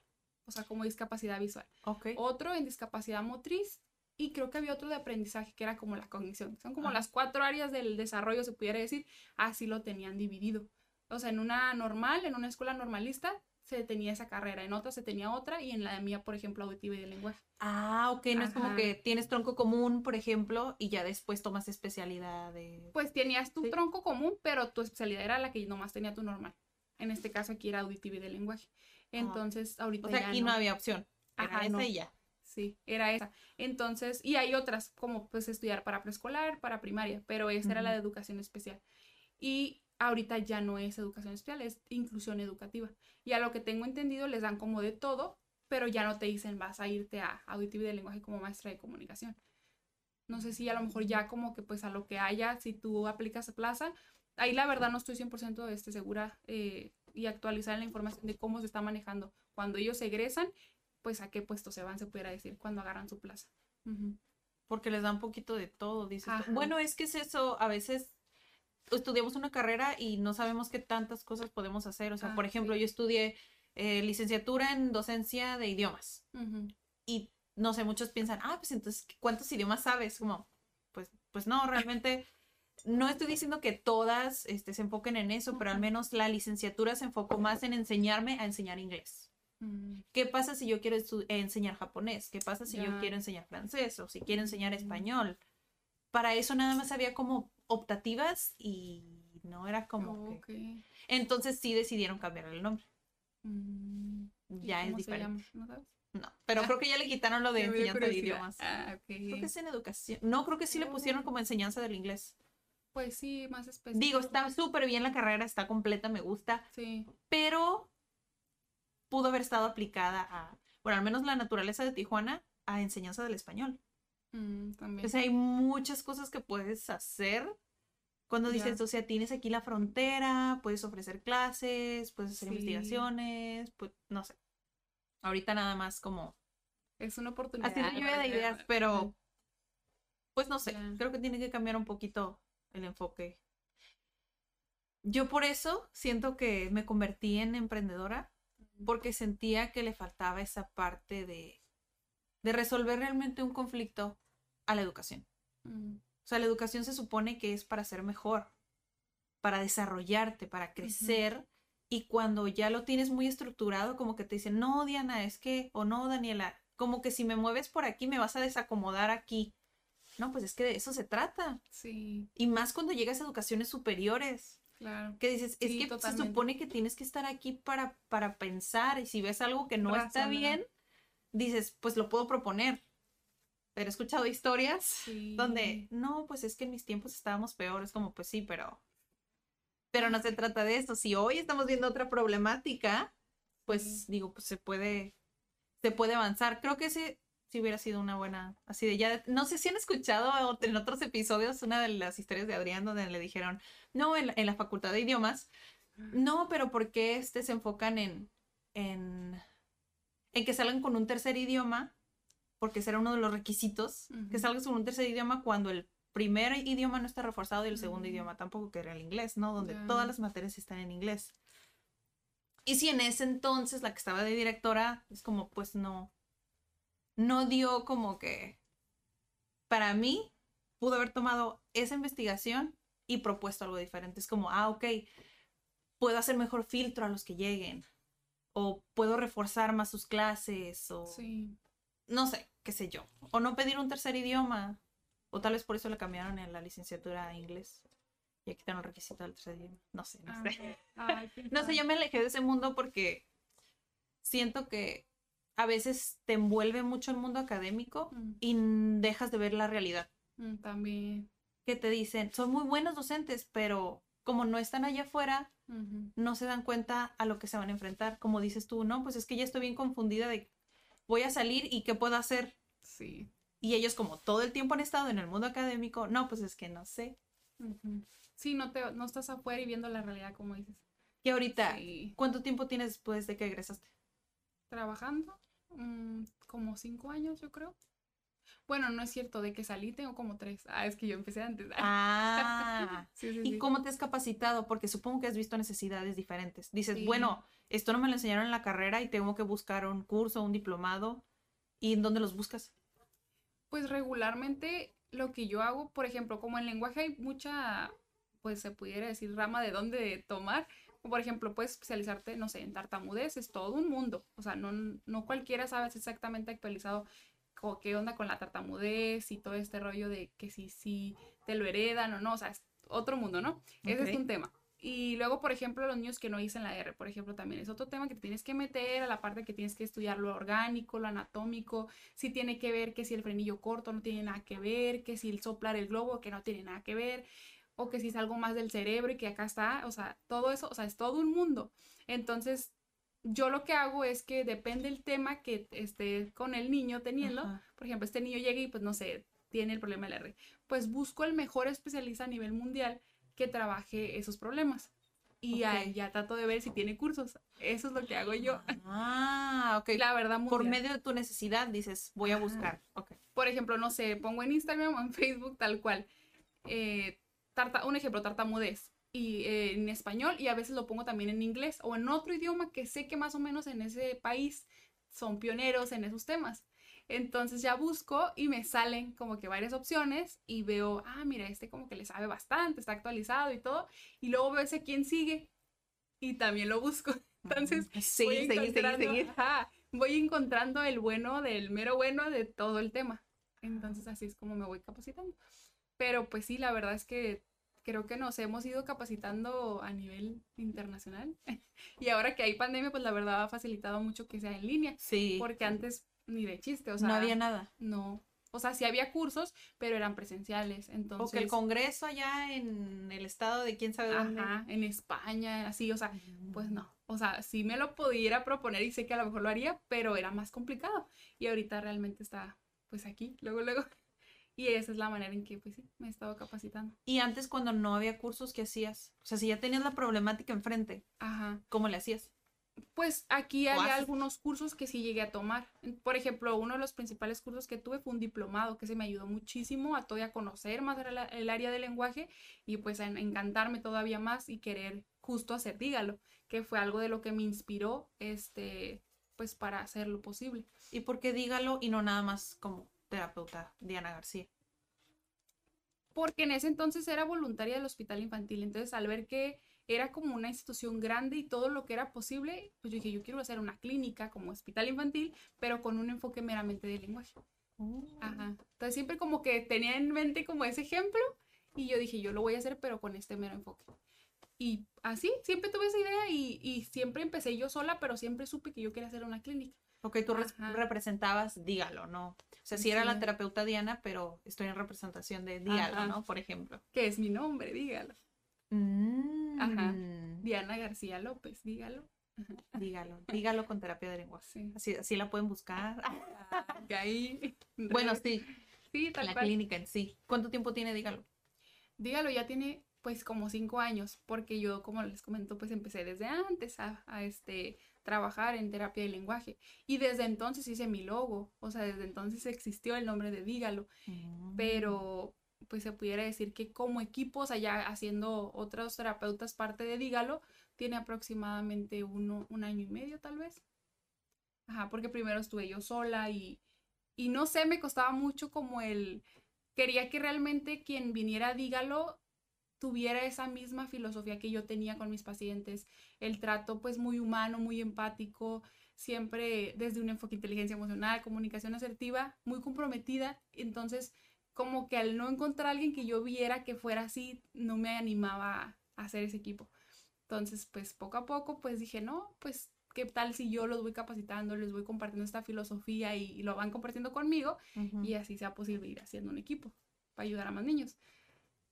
o sea, como discapacidad visual, Ok. otro en discapacidad motriz y creo que había otro de aprendizaje que era como la cognición. Son como Ajá. las cuatro áreas del desarrollo, se pudiera decir, así lo tenían dividido. O sea, en una normal, en una escuela normalista, se tenía esa carrera, en otra se tenía otra y en la mía, por ejemplo, auditivo y de lenguaje. Ah, ok, no es como que tienes tronco común, por ejemplo, y ya después tomas especialidad de... Pues tenías tu Sí. tronco común, pero tu especialidad era la que nomás tenía tu normal. En este caso aquí era auditivo y de lenguaje. Entonces, ahorita O sea, ya aquí no. había opción. Era Ajá, esa no. y ya. Sí, era esa. Entonces, y hay otras, como pues estudiar para preescolar, para primaria, pero esa era la de educación especial. Y ahorita ya no es educación especial, es inclusión educativa. Y a lo que tengo entendido les dan como de todo, pero ya no te dicen vas a irte a auditivo y de lenguaje como maestra de comunicación. No sé si a lo mejor ya como que pues a lo que haya, si tú aplicas a plaza, ahí la verdad no estoy 100% este, segura eh, y actualizar la información de cómo se está manejando. Cuando ellos egresan, pues a qué puesto se van, se pudiera decir, cuando agarran su plaza. Porque les da un poquito de todo, dices. tú. Bueno, es que es eso, a veces estudiamos una carrera y no sabemos qué tantas cosas podemos hacer. O sea, Ah, por ejemplo, sí. yo estudié eh, licenciatura en docencia de idiomas y no sé, muchos piensan, ah, pues entonces, ¿cuántos idiomas sabes? Como, pues, pues no, realmente no estoy diciendo que todas este, se enfoquen en eso, pero al menos la licenciatura se enfocó más en enseñarme a enseñar inglés. Mm, ¿Qué pasa si yo quiero estu- enseñar japonés? ¿Qué pasa si yo quiero enseñar francés o si quiero enseñar español? Para eso nada más había como optativas y no era como que... ok. Entonces sí decidieron cambiar el nombre. Mm, ¿y Ya es diferente. ¿No pero creo que ya le quitaron lo de enseñanza de idiomas. Ah. Creo que es en educación. No, creo que sí le pusieron Oh. como enseñanza del inglés. Pues sí, más específico. Digo, está súper bien la carrera, está completa, me gusta, Sí. pero pudo haber estado aplicada a, bueno, al menos la naturaleza de Tijuana, a enseñanza del español. Mm, también. O sea, hay muchas cosas que puedes hacer Cuando dices, o sea, tienes aquí la frontera, puedes ofrecer clases, puedes hacer Sí. investigaciones, pues no sé. Ahorita nada más como Es una oportunidad. haciendo lluvia para de ideas, pero pues no sé, creo que tiene que cambiar un poquito el enfoque. Yo por eso siento que me convertí en emprendedora porque sentía que le faltaba esa parte de, de resolver realmente un conflicto a la educación. Mm, O sea, la educación se supone que es para ser mejor, para desarrollarte, para crecer. Y cuando ya lo tienes muy estructurado, como que te dicen, no, Diana, es que, o no, Daniela, como que si me mueves por aquí me vas a desacomodar aquí. No, pues es que de eso se trata. Sí, Y más cuando llegas a educaciones superiores, claro. que dices, es Sí, que totalmente. se supone que tienes que estar aquí para, para pensar y si ves algo que no está bien, dices, pues lo puedo proponer. Pero he escuchado historias Sí. donde, no, pues es que en mis tiempos estábamos peores, como pues sí, pero, pero no se trata de eso. Si hoy estamos viendo otra problemática, pues digo, pues se puede, se puede avanzar. Creo que ese sí hubiera sido una buena, así de ya, no sé si han escuchado en otros episodios una de las historias de Adrián donde le dijeron, no, en, la- en la facultad de idiomas, no, pero ¿por qué este se enfocan en, en, en que salgan con un tercer idioma? Porque ese era uno de los requisitos, que salgas con un tercer idioma cuando el primer idioma no está reforzado y el segundo Mm. idioma tampoco, que era el inglés, ¿no? Donde todas las materias están en inglés. Y si en ese entonces la que estaba de directora, es como, pues no, no dio como que, para mí, pudo haber tomado esa investigación y propuesto algo diferente. Es como, ah, ok, puedo hacer mejor filtro a los que lleguen, o puedo reforzar más sus clases, o Sí. no sé, qué sé yo. O no pedir un tercer idioma. O tal vez por eso le cambiaron en la licenciatura a inglés. Y quitaron el requisito del tercer idioma. No sé, no Ah, sé. No sé, yo me alejé de ese mundo porque siento que a veces te envuelve mucho el mundo académico Mm, y dejas de ver la realidad. mm, También. Que te dicen, son muy buenos docentes, pero como no están allá afuera, no se dan cuenta a lo que se van a enfrentar. Como dices tú, no, pues es que ya estoy bien confundida de voy a salir y qué puedo hacer. Sí. Y ellos como todo el tiempo han estado en el mundo académico, no, pues es que no sé. Sí, no, te, no estás afuera y viendo la realidad como dices. Y ahorita, Sí. ¿cuánto tiempo tienes después de que egresaste? Trabajando mm, como cinco años, yo creo. Bueno, no es cierto, de que salí tengo como tres. Ah, es que yo empecé antes. Ah, Sí, sí, ¿y sí. cómo te has capacitado? Porque supongo que has visto necesidades diferentes. Dices, bueno, esto no me lo enseñaron en la carrera y tengo que buscar un curso, un diplomado. ¿Y en dónde los buscas? Pues regularmente lo que yo hago, por ejemplo, como en lenguaje hay mucha, pues se pudiera decir rama de dónde tomar. O, Por ejemplo, puedes especializarte, no sé, en tartamudez, es todo un mundo. O sea, no, no cualquiera sabe exactamente actualizado qué onda con la tartamudez y todo este rollo de que si, si te lo heredan o no. O sea, es otro mundo, ¿no? Ese es un tema. Y luego, por ejemplo, los niños que no dicen la R, por ejemplo, también es otro tema que te tienes que meter a la parte que tienes que estudiar lo orgánico, lo anatómico, si tiene que ver que si el frenillo corto no tiene nada que ver, que si el soplar el globo que no tiene nada que ver, o que si es algo más del cerebro y que acá está, o sea, todo eso, o sea, es todo un mundo. Entonces, yo lo que hago es que depende el tema que esté con el niño teniendo, Ajá. por ejemplo, este niño llega y pues no sé, tiene el problema del R, pues busco el mejor especialista a nivel mundial que trabaje esos problemas. Y Ok. ahí ya trato de ver si tiene cursos. Eso es lo que hago yo. Ah, ok. La verdad, Por mundial. medio de tu necesidad dices, voy a buscar. Ok. por ejemplo, no sé, pongo en Instagram o en Facebook tal cual. eh, tarta- un ejemplo, tartamudez. Y eh, en español y a veces lo pongo también en inglés o en otro idioma que sé que más o menos en ese país son pioneros en esos temas. Entonces ya busco y me salen como que varias opciones y veo, ah, mira, este como que le sabe bastante, está actualizado y todo. Y luego veo ese quién sigue y también lo busco. Entonces, seguir, voy seguir, seguir, encontrando- seguir. ajá, voy encontrando el bueno del mero bueno de todo el tema. Entonces así es como me voy capacitando. Pero pues sí, la verdad es que creo que nos hemos ido capacitando a nivel internacional. y ahora que hay pandemia, pues la verdad ha facilitado mucho que sea en línea. Sí. Porque antes ni de chiste, o sea, no había nada. no. O sea, sí había cursos, pero eran presenciales. Entonces, O que el congreso allá en el estado de quién sabe dónde. ajá, en España, así, o sea, pues no. O sea, sí me lo pudiera proponer y sé que a lo mejor lo haría, pero era más complicado. Y ahorita realmente está, pues aquí, luego, luego. Y esa es la manera en que, pues sí, me he estado capacitando. Y antes cuando no había cursos, ¿qué hacías? O sea, si ya tenías la problemática enfrente, Ajá. ¿cómo le hacías? Pues aquí ¿O había algunos cursos que sí llegué a tomar. Por ejemplo, uno de los principales cursos que tuve fue un diplomado que se me ayudó muchísimo a todavía conocer más el, área del lenguaje y pues a en- encantarme todavía más y querer justo hacer dígalo, que fue algo de lo que me inspiró este pues para hacer lo posible. ¿Y por qué dígalo y no nada más como terapeuta Diana García? porque en ese entonces era voluntaria del hospital infantil. Entonces, al ver que era como una institución grande y todo lo que era posible, pues yo dije, yo quiero hacer una clínica como hospital infantil, pero con un enfoque meramente de lenguaje. Ajá. Entonces, siempre como que tenía en mente como ese ejemplo y yo dije, yo lo voy a hacer, pero con este mero enfoque. Y así, siempre tuve esa idea y, y siempre empecé yo sola, pero siempre supe que yo quería hacer una clínica. Ok, tú representabas dígalo, ¿no? O sea, sí era la Sí. terapeuta Diana, pero estoy en representación de dígalo, Ajá. ¿no? Por ejemplo. Que es mi nombre, dígalo. Ajá. Diana García López, dígalo. Dígalo, dígalo con terapia de lenguaje. Sí. Así, así la pueden buscar. Ah, ahí. Bueno, sí, Sí, tal la cual. clínica en sí. ¿Cuánto tiempo tiene Dígalo? Dígalo, ya tiene pues como cinco años, porque yo, como les comento, pues empecé desde antes a, a, este, trabajar en terapia de lenguaje. Y desde entonces hice mi logo, o sea, desde entonces existió el nombre de Dígalo, Mm. pero pues se pudiera decir que como equipo, o sea, ya haciendo otros terapeutas parte de Dígalo, tiene aproximadamente uno, un año y medio tal vez. Ajá, porque primero estuve yo sola y, y no sé, me costaba mucho como el, quería que realmente quien viniera a Dígalo tuviera esa misma filosofía que yo tenía con mis pacientes, el trato pues muy humano, muy empático, siempre desde un enfoque de inteligencia emocional, comunicación asertiva, muy comprometida, entonces como que al no encontrar a alguien que yo viera que fuera así, no me animaba a hacer ese equipo. Entonces, pues poco a poco, pues dije, no, pues qué tal si yo los voy capacitando, les voy compartiendo esta filosofía y, y lo van compartiendo conmigo y así sea posible ir haciendo un equipo para ayudar a más niños.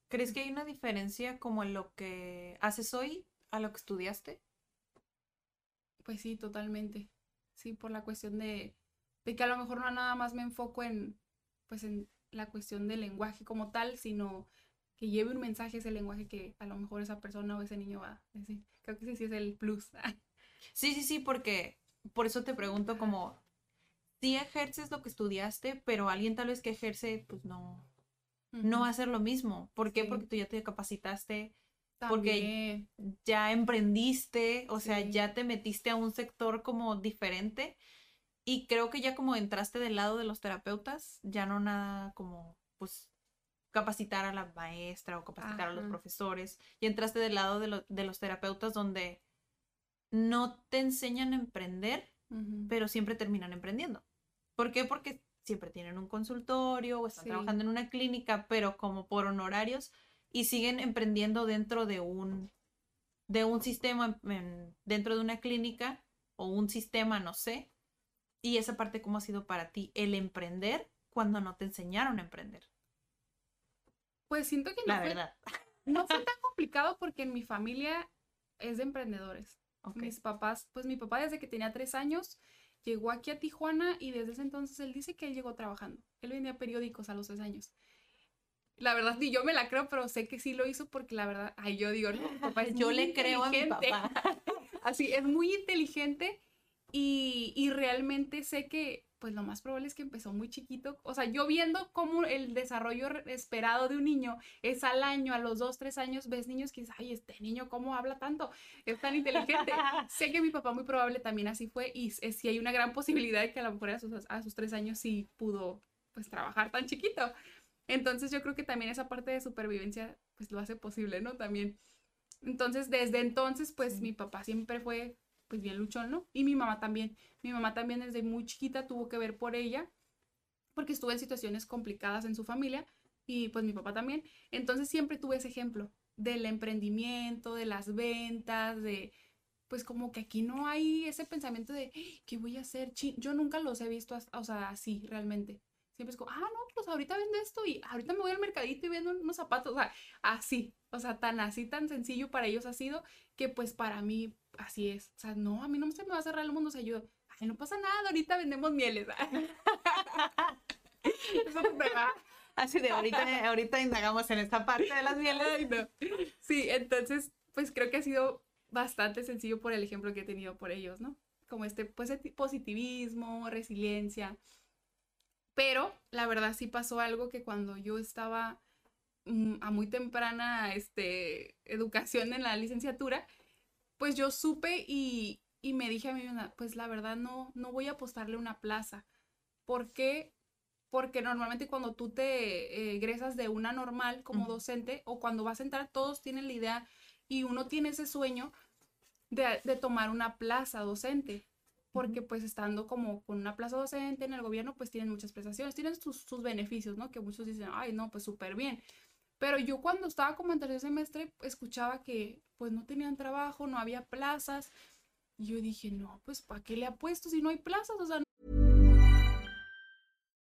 ¿Crees que hay una diferencia como en lo que haces hoy a lo que estudiaste? Pues sí, totalmente. Sí, por la cuestión de, de que a lo mejor no nada más me enfoco en, pues en la cuestión del lenguaje como tal, sino que lleve un mensaje ese lenguaje que a lo mejor esa persona o ese niño va a decir. Creo que ese sí es el plus. Sí, sí, sí, porque por eso te pregunto como, si ejerces lo que estudiaste, pero alguien tal vez que ejerce, pues no, no va a hacer lo mismo. ¿Por qué? Sí. Porque tú ya te capacitaste, porque ya emprendiste, o sea, Sí. ya te metiste a un sector como diferente. Y creo que ya como entraste del lado de los terapeutas, ya no nada como, pues, capacitar a la maestra o capacitar a los profesores. Y entraste del lado de, lo- de los terapeutas donde no te enseñan a emprender, pero siempre terminan emprendiendo. ¿Por qué? Porque siempre tienen un consultorio o están Sí. trabajando en una clínica, pero como por honorarios y siguen emprendiendo dentro de un de un sistema en- dentro de una clínica o un sistema, no sé. Y esa parte cómo ha sido para ti el emprender cuando no te enseñaron a emprender. Pues siento que no La fue, verdad. no fue tan complicado porque en mi familia es de emprendedores. Ok. Mis papás, pues mi papá desde que tenía tres años llegó aquí a Tijuana y desde ese entonces él dice que él llegó trabajando. Él vendía periódicos a los tres años. La verdad, ni yo me la creo, pero sé que sí lo hizo porque la verdad, ay, yo digo, no, papá es Yo muy le creo a mi papá. Así, es muy inteligente y, y realmente sé que, pues lo más probable es que empezó muy chiquito. O sea, yo viendo cómo el desarrollo esperado de un niño es al año, a los dos, tres años, ves niños que dices, ay, este niño, ¿cómo habla tanto? Es tan inteligente. sé que mi papá muy probable también así fue y s- sí hay una gran posibilidad de que a lo mejor a sus, a sus tres años sí pudo, pues, trabajar tan chiquito. Entonces yo creo que también esa parte de supervivencia, pues lo hace posible, ¿no? También. Entonces, desde entonces, pues Sí. mi papá siempre fue, pues bien luchón, ¿no? Y mi mamá también. Mi mamá también desde muy chiquita tuvo que ver por ella, porque estuvo en situaciones complicadas en su familia, y pues mi papá también. Entonces siempre tuve ese ejemplo del emprendimiento, de las ventas, de, pues como que aquí no hay ese pensamiento de, "Ay, ¿qué voy a hacer? Chin". Yo nunca los he visto, o sea, así realmente. Siempre es como, ah, no, pues ahorita vendo esto y ahorita me voy al mercadito y vendo unos zapatos, o sea, así, o sea, tan así, tan sencillo para ellos ha sido que pues para mí así es. O sea, no, a mí no se me va a cerrar el mundo, o sea, yo, ay, no pasa nada, ahorita vendemos mieles. Eso te va. Así de ahorita, ahorita indagamos en esta parte de las mieles. Ay, no. Sí, entonces, pues creo que ha sido bastante sencillo por el ejemplo que he tenido por ellos, ¿no? Como este pues, positivismo, resiliencia. Pero la verdad sí pasó algo que cuando yo estaba mm, a muy temprana este, educación en la licenciatura, pues yo supe y, y me dije a mí, pues la verdad no, no voy a apostarle una plaza. ¿Por qué? Porque normalmente cuando tú te eh, egresas de una normal como docente o cuando vas a entrar, todos tienen la idea y uno tiene ese sueño de, de tomar una plaza docente. Porque pues estando como con una plaza docente en el gobierno, pues tienen muchas prestaciones, tienen sus, sus beneficios, ¿no? Que muchos dicen, ay, no, pues súper bien. Pero yo cuando estaba como en tercer semestre, escuchaba que pues no tenían trabajo, no había plazas. Y yo dije, no, pues ¿para qué le apuesto si no hay plazas? O sea,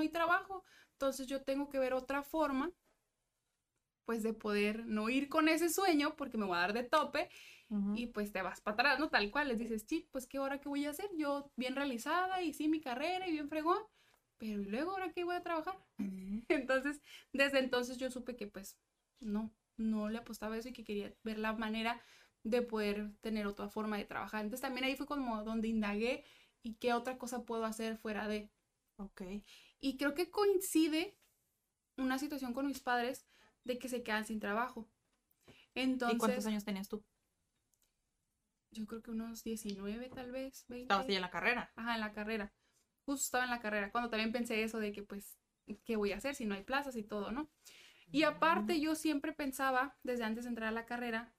hay trabajo. Entonces yo tengo que ver otra forma, pues de poder no ir con ese sueño porque me voy a dar de tope y pues te vas para atrás, ¿no? Tal cual, les dices, sí, pues qué hora que voy a hacer, yo bien realizada y sí mi carrera y bien fregón, pero ¿y luego ahora qué voy a trabajar? Entonces, desde entonces yo supe que pues no, no le apostaba eso y que quería ver la manera de poder tener otra forma de trabajar. Entonces también ahí fue como donde indagué y qué otra cosa puedo hacer fuera de. Ok. Y creo que coincide una situación con mis padres de que se quedan sin trabajo. Entonces, ¿Y cuántos años tenías tú? yo creo que unos 19 tal vez, 20. Estabas ya en la carrera. Ajá, en la carrera. Justo estaba en la carrera, cuando también pensé eso de que pues, ¿qué voy a hacer si no hay plazas y todo, no? Y aparte yo siempre pensaba, desde antes de entrar a la carrera,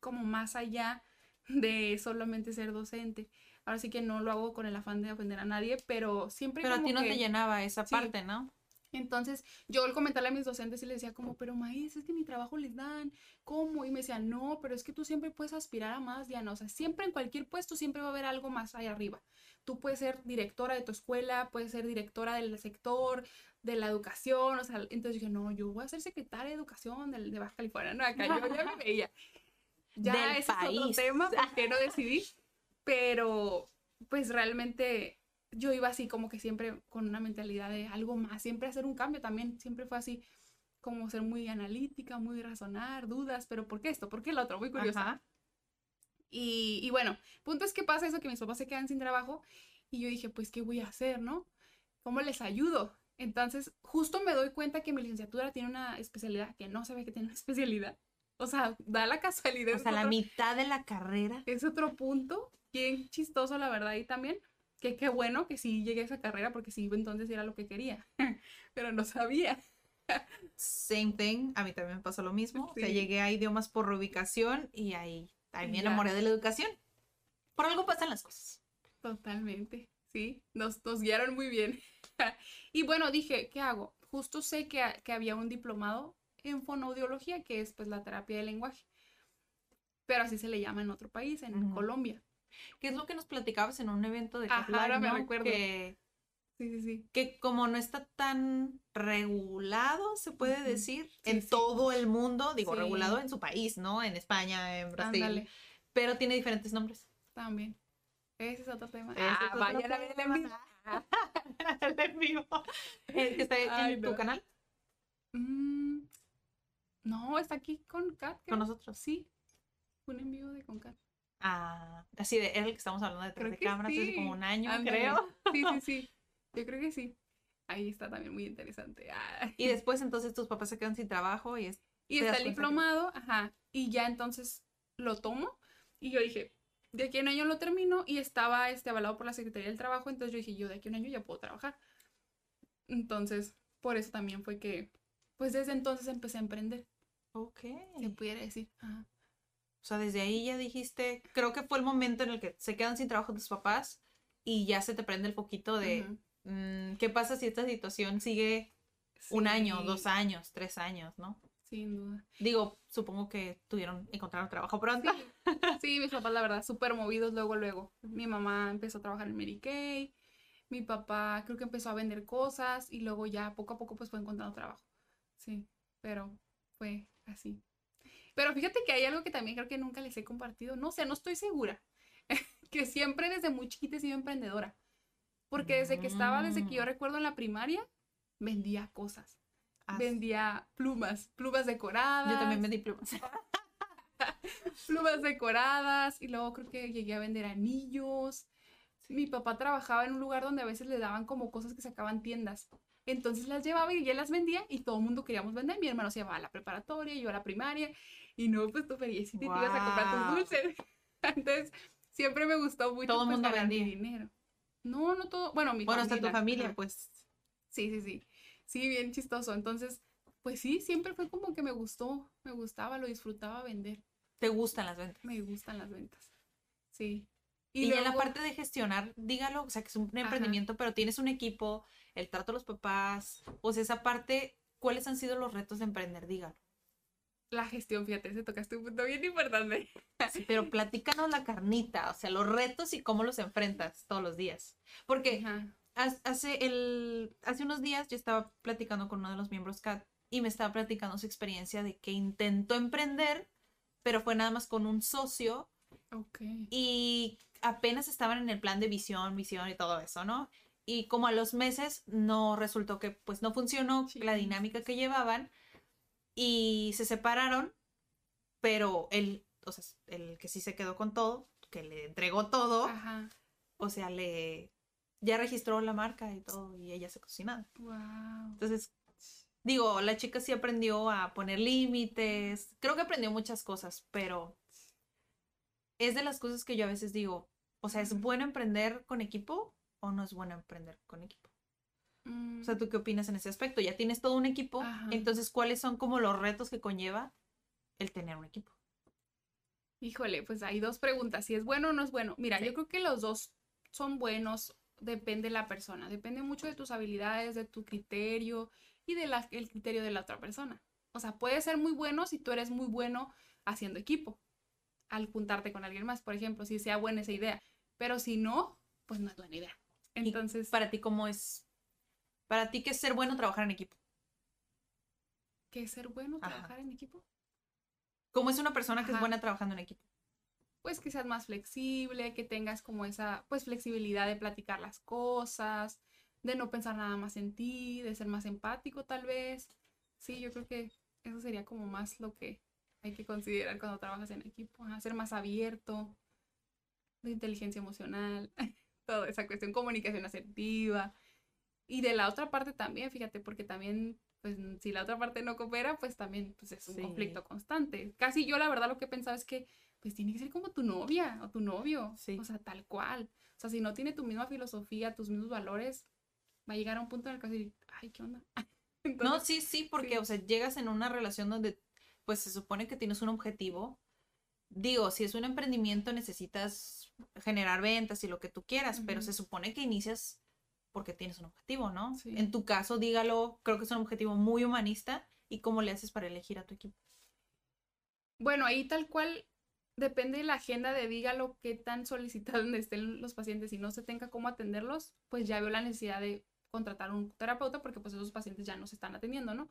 como más allá de solamente ser docente. Ahora sí que no lo hago con el afán de ofender a nadie, pero siempre Pero a ti no que- te llenaba esa Sí. parte, ¿no? Entonces, yo al comentarle a mis docentes y les decía como, pero maíz, es que mi trabajo les dan, ¿cómo? Y me decían, no, pero es que tú siempre puedes aspirar a más, Diana. O sea, siempre en cualquier puesto siempre va a haber algo más allá arriba. Tú puedes ser directora de tu escuela, puedes ser directora del sector, de la educación, o sea, entonces dije, no, yo voy a ser secretaria de educación del, de Baja California, no, acá yo ya me veía. Ya ese es otro país. tema, porque no decidí, pero pues realmente yo iba así como que siempre con una mentalidad de algo más, siempre hacer un cambio también, siempre fue así como ser muy analítica, muy razonar, dudas, pero ¿por qué esto? ¿Por qué el otro? Muy curiosa. Ajá. Y, y bueno, punto es que pasa eso, que mis papás se quedan sin trabajo y yo dije, pues, ¿qué voy a hacer, no? ¿Cómo les ayudo? Entonces, justo me doy cuenta que mi licenciatura tiene una especialidad que no sabía que tiene una especialidad. O sea, da la casualidad. O sea, la otro- mitad de la carrera. es otro punto, bien chistoso la verdad y también, que qué bueno que sí llegué a esa carrera porque sí, entonces era lo que quería, pero no sabía. Same thing. A mí también me pasó lo mismo. O sea, Sí. llegué a idiomas por reubicación y ahí, ahí me enamoré de la educación. Por algo pasan las cosas. Totalmente, sí, nos, nos guiaron muy bien. y bueno, dije, ¿qué hago? Justo sé que, que había un diplomado en fonoaudiología, que es pues la terapia del lenguaje, pero así se le llama en otro país, en. Colombia. ¿Qué es lo que nos platicabas en un evento de Ajá, ahora me ¿no? recuerdo. Que, Sí, sí, sí. que como no está tan regulado, se puede decir, Sí, en sí. todo el mundo, digo, Sí. regulado en su país, ¿no? En España, en Brasil, Ándale, pero tiene diferentes nombres. también. Ese es otro tema. Ah, es otro vayan a ver el en tema. vivo. El en vivo. El que está Ay, en tu canal Mm, no, está aquí con Kat. con nosotros. Sí, un en vivo de con Kat. Ah, así de, el que estamos hablando detrás Creo de cámaras hace sí. como un año, creo. Sí, sí, sí. Yo creo que sí. Ahí está también muy interesante. Y después entonces tus papás se quedan sin trabajo y es... Y está el que- diplomado, ajá. Y ya entonces lo tomo. Y yo dije, de aquí a un año lo termino. Y estaba este, avalado por la Secretaría del Trabajo. Entonces yo dije, yo de aquí a un año ya puedo trabajar. Entonces, por eso también fue que, pues desde entonces empecé a emprender, Ok. se pudiera decir. Ajá. O sea, desde ahí ya dijiste, creo que fue el momento en el que se quedan sin trabajo tus papás y ya se te prende el poquito de, mm, ¿qué pasa si esta situación sigue un año, Sí, dos años, tres años, ¿no? Sin duda. Digo, supongo que tuvieron, encontraron trabajo pronto. Sí, mis papás, la verdad, súper movidos luego, luego. Mi mamá empezó a trabajar en Mary Kay. Mi papá creo que empezó a vender cosas y luego ya poco a poco pues fue encontrando trabajo. Sí, pero fue así. Pero fíjate que hay algo que también creo que nunca les he compartido. No sé, no estoy segura. que siempre desde muy chiquita he sido emprendedora. Porque desde que estaba, desde que yo Mm. recuerdo en la primaria, vendía cosas. Ah, Vendía plumas, plumas decoradas Yo también me diplomas. plumas decoradas y luego creo que llegué a vender anillos. Mi papá trabajaba en un lugar donde a veces le daban como cosas que sacaban tiendas. Entonces las llevaba y él las vendía y todo el mundo queríamos vender. Mi hermano se llevaba a la preparatoria, yo a la primaria y no, pues tú feliz y te ibas a comprar tus dulces. Entonces siempre me gustó mucho Todo el pues, mundo vendía. dinero. No, no todo, bueno, mi Bueno, hasta tu familia, familia, pues. Sí, sí, sí. Sí, bien chistoso. Entonces, pues sí, siempre fue como que me gustó, me gustaba, lo disfrutaba vender. Te gustan las ventas. Me gustan las ventas. Sí. Y, ya en la parte de gestionar, dígalo, o sea, que es un Ajá. emprendimiento, pero tienes un equipo, el trato a los papás, o sea, esa parte, ¿cuáles han sido los retos de emprender? Dígalo. La gestión, fíjate, se tocaste un punto bien importante. Sí, pero platícanos la carnita, o sea, los retos y cómo los enfrentas todos los días. Porque hace, el, hace unos días yo estaba platicando con uno de los miembros CAT y me estaba platicando su experiencia de que intentó emprender, pero fue nada más con un socio Ok. y apenas estaban en el plan de visión, visión y todo eso, ¿no? Y como a los meses no resultó que pues no funcionó la dinámica que llevaban y se separaron, pero el, o sea, el que sí se quedó con todo, que le entregó todo, Ajá. o sea, le ya registró la marca y todo y ella se cocinaba. Wow. Entonces, digo, la chica sí aprendió a poner límites, creo que aprendió muchas cosas, pero es de las cosas que yo a veces digo, o sea, ¿es bueno emprender con equipo o no es bueno emprender con equipo? O sea, ¿tú qué opinas en ese aspecto? Ya tienes todo un equipo, Ajá. entonces, ¿cuáles son como los retos que conlleva el tener un equipo? Híjole, pues hay dos preguntas, si es bueno o no es bueno. Mira, Sí. yo creo que los dos son buenos, depende de la persona, depende mucho de tus habilidades, de tu criterio y del criterio de la otra persona. O sea, puede ser muy bueno si tú eres muy bueno haciendo equipo, al juntarte con alguien más, por ejemplo, si sea buena esa idea. Pero si no, pues no es buena idea. Y Entonces, para ti, ¿cómo es? Para ti, ¿qué es ser bueno trabajar en equipo? ¿qué es ser bueno Ajá. trabajar en equipo? ¿Cómo es una persona que es Ajá. buena trabajando en equipo? pues que seas más flexible, que tengas como esa pues flexibilidad de platicar las cosas, de no pensar nada más en ti, de ser más empático tal vez. Sí, yo creo que eso sería como más lo que hay que considerar cuando trabajas en equipo, ajá, ser más abierto, de inteligencia emocional, toda esa cuestión, comunicación asertiva. Y de la otra parte también, fíjate, porque también, pues si la otra parte no coopera, pues también pues, es un Sí. conflicto constante. Casi yo la verdad lo que he pensado es que pues tiene que ser como tu novia o tu novio, Sí. o sea, tal cual. O sea, si no tiene tu misma filosofía, tus mismos valores, va a llegar a un punto en el que vas a decir, ay, ¿qué onda? No, sí, sí, porque, sí. o sea, llegas en una relación donde, pues, se supone que tienes un objetivo. Digo, si es un emprendimiento necesitas generar ventas y lo que tú quieras, pero se supone que inicias porque tienes un objetivo, ¿no? Sí. En tu caso, dígalo, creo que es un objetivo muy humanista. ¿Y cómo le haces para elegir a tu equipo? Bueno, ahí tal cual depende de la agenda de dígalo qué tan solicitados estén los pacientes y no se tenga cómo atenderlos, pues ya veo la necesidad de contratar un terapeuta porque pues esos pacientes ya no se están atendiendo, ¿no?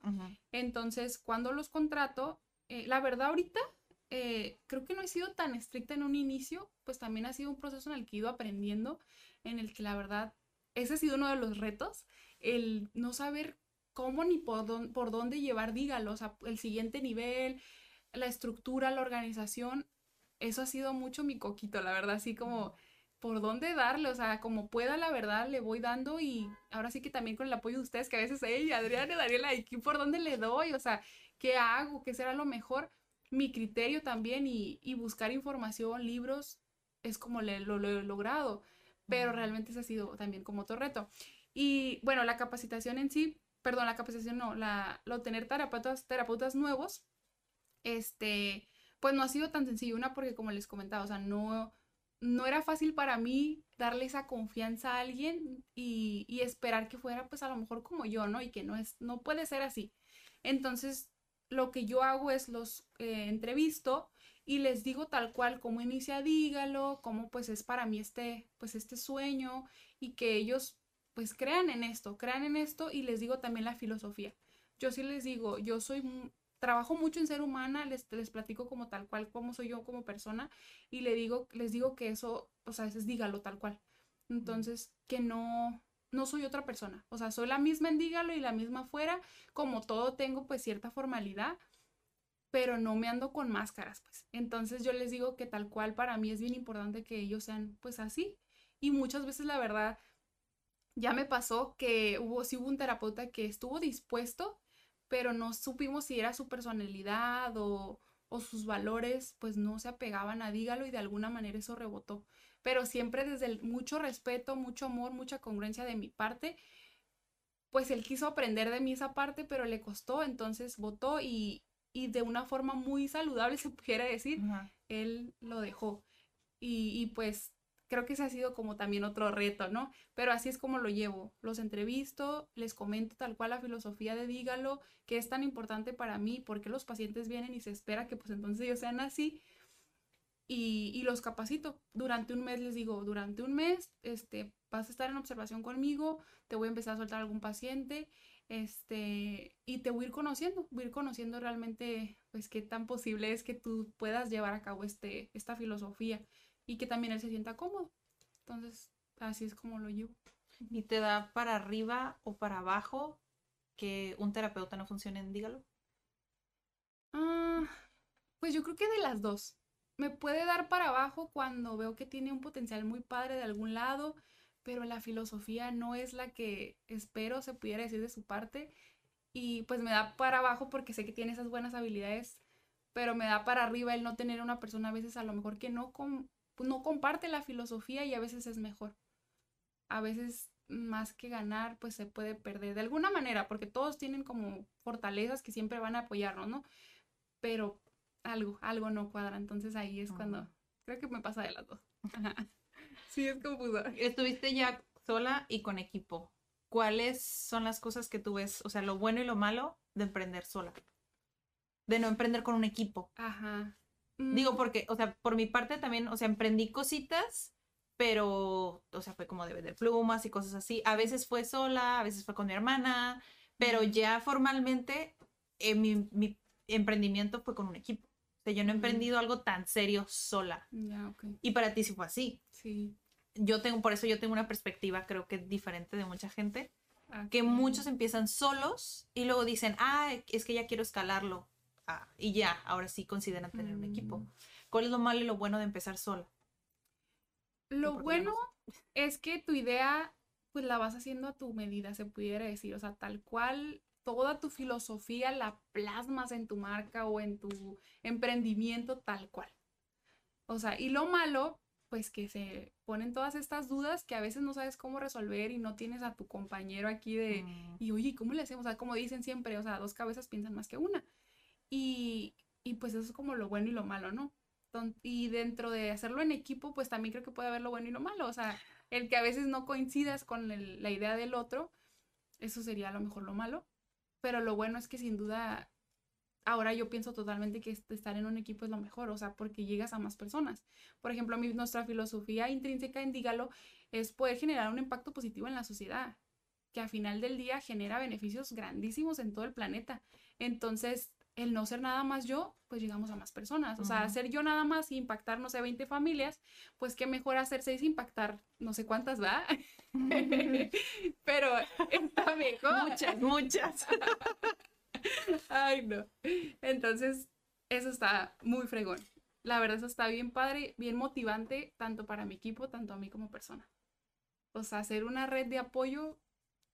Entonces, cuando los contrato, eh, la verdad ahorita eh, creo que no he sido tan estricta en un inicio, pues también ha sido un proceso en el que he ido aprendiendo, en el que la verdad, ese ha sido uno de los retos, el no saber cómo ni por, dón- por dónde llevar, dígalo, o sea, el siguiente nivel, la estructura, la organización, eso ha sido mucho mi coquito, la verdad, así como por dónde darle, o sea, como pueda, la verdad, le voy dando y ahora sí que también con el apoyo de ustedes, que a veces, hey, Adriana, Daniela, ¿y por dónde le doy? O sea, ¿qué hago? ¿Qué será lo mejor? Mi criterio también y, buscar información, libros, es como lo, he logrado, pero realmente ese ha sido también como otro reto. Y bueno, la capacitación en sí, perdón, la capacitación no, la, lo tener terapeutas, terapeutas nuevos, este, pues no ha sido tan sencillo. Una porque como les comentaba, o sea, no, no era fácil para mí darle esa confianza a alguien y, y, esperar que fuera pues a lo mejor como yo, ¿no? Y que no es, no puede ser así. Entonces, lo que yo hago es los eh, entrevisto y les digo tal cual cómo inicia Dígalo, cómo pues es para mí este, pues este sueño y que ellos pues crean en esto, crean en esto y les digo también la filosofía. Yo sí les digo, yo soy trabajo mucho en ser humana, les, les platico como tal cual, cómo soy yo como persona, y le digo, les digo que eso, o sea, es dígalo tal cual. Entonces, que no, no soy otra persona. O sea, soy la misma en dígalo y la misma afuera. Como todo tengo pues cierta formalidad, pero no me ando con máscaras, pues. Entonces yo les digo que tal cual para mí es bien importante que ellos sean pues así. Y muchas veces la verdad, ya me pasó que hubo, sí hubo un terapeuta que estuvo dispuesto pero no supimos si era su personalidad o, o sus valores, pues no se apegaban a dígalo y de alguna manera eso rebotó. Pero siempre desde el mucho respeto, mucho amor, mucha congruencia de mi parte, pues él quiso aprender de mí esa parte, pero le costó, entonces votó y, y de una forma muy saludable, se pudiera decir, él lo dejó. Y, y pues creo que ese ha sido como también otro reto, ¿no? Pero así es como lo llevo. Los entrevisto, les comento tal cual la filosofía de dígalo, que es tan importante para mí, porque los pacientes vienen y se espera que pues entonces ellos sean así. Y, y, los capacito. Durante un mes les digo, durante un mes este, vas a estar en observación conmigo, te voy a empezar a soltar algún paciente, este, y te voy a ir conociendo, voy a ir conociendo realmente, pues, qué tan posible es que tú puedas llevar a cabo este, esta filosofía y que también él se sienta cómodo. Entonces, así es como lo llevo. ¿Y te da para arriba o para abajo que un terapeuta no funcione en Dígalo? Ah, pues yo creo que de las dos. Me puede dar para abajo cuando veo que tiene un potencial muy padre de algún lado, pero la filosofía no es la que espero se pudiera decir de su parte. Y pues me da para abajo porque sé que tiene esas buenas habilidades, pero me da para arriba el no tener una persona a veces a lo mejor que no, con, pues, no comparte la filosofía y a veces es mejor. A veces más que ganar, pues se puede perder de alguna manera, porque todos tienen como fortalezas que siempre van a apoyarnos, ¿no? Pero algo, algo no cuadra, entonces ahí es cuando creo que me pasa de las dos. sí, es confuso. Estuviste ya sola y con equipo. ¿Cuáles son las cosas que tú ves, o sea, lo bueno y lo malo de emprender sola? De no emprender con un equipo. Ajá. Digo, mm. porque, o sea, por mi parte también, o sea, emprendí cositas, pero, o sea, fue como de vender plumas y cosas así. A veces fue sola, a veces fue con mi hermana, pero ya formalmente eh, mi, mi, emprendimiento fue con un equipo. O sea, yo no he emprendido algo tan serio sola. Ya, okay. Y para ti sí fue así. Sí. Yo tengo, por eso yo tengo una perspectiva, creo que diferente de mucha gente. Que muchos empiezan solos y luego dicen, ah, es que ya quiero escalarlo y ya, ahora sí consideran tener un equipo. Mm. ¿Cuál es lo malo y lo bueno de empezar sola? Lo bueno es que tu idea, pues la vas haciendo a tu medida, se pudiera decir, o sea, tal cual toda tu filosofía la plasmas en tu marca o en tu emprendimiento tal cual. O sea, y lo malo, pues que se ponen todas estas dudas que a veces no sabes cómo resolver y no tienes a tu compañero aquí de, mm. y oye, ¿cómo le hacemos? O sea, como dicen siempre, o sea, dos cabezas piensan más que una. Y, y pues eso es como lo bueno y lo malo, ¿no? Y dentro de hacerlo en equipo, pues también creo que puede haber lo bueno y lo malo. O sea, el que a veces no coincidas con la idea del otro, eso sería a lo mejor lo malo. Pero lo bueno es que sin duda, ahora yo pienso totalmente que estar en un equipo es lo mejor, o sea, porque llegas a más personas. Por ejemplo, mi, nuestra filosofía intrínseca en Dígalo es poder generar un impacto positivo en la sociedad, que a final del día genera beneficios grandísimos en todo el planeta. Entonces, el no ser nada más yo, pues llegamos a más personas. O sea, ser yo nada más y impactar, no sé, 20 familias, pues qué mejor hacer seis impactar no sé cuántas, ¿va? Pero está mejor. Muchas, muchas. Ay, no. Entonces, eso está muy fregón. La verdad, eso está bien padre, bien motivante, tanto para mi equipo, tanto a mí como persona. O sea, hacer una red de apoyo,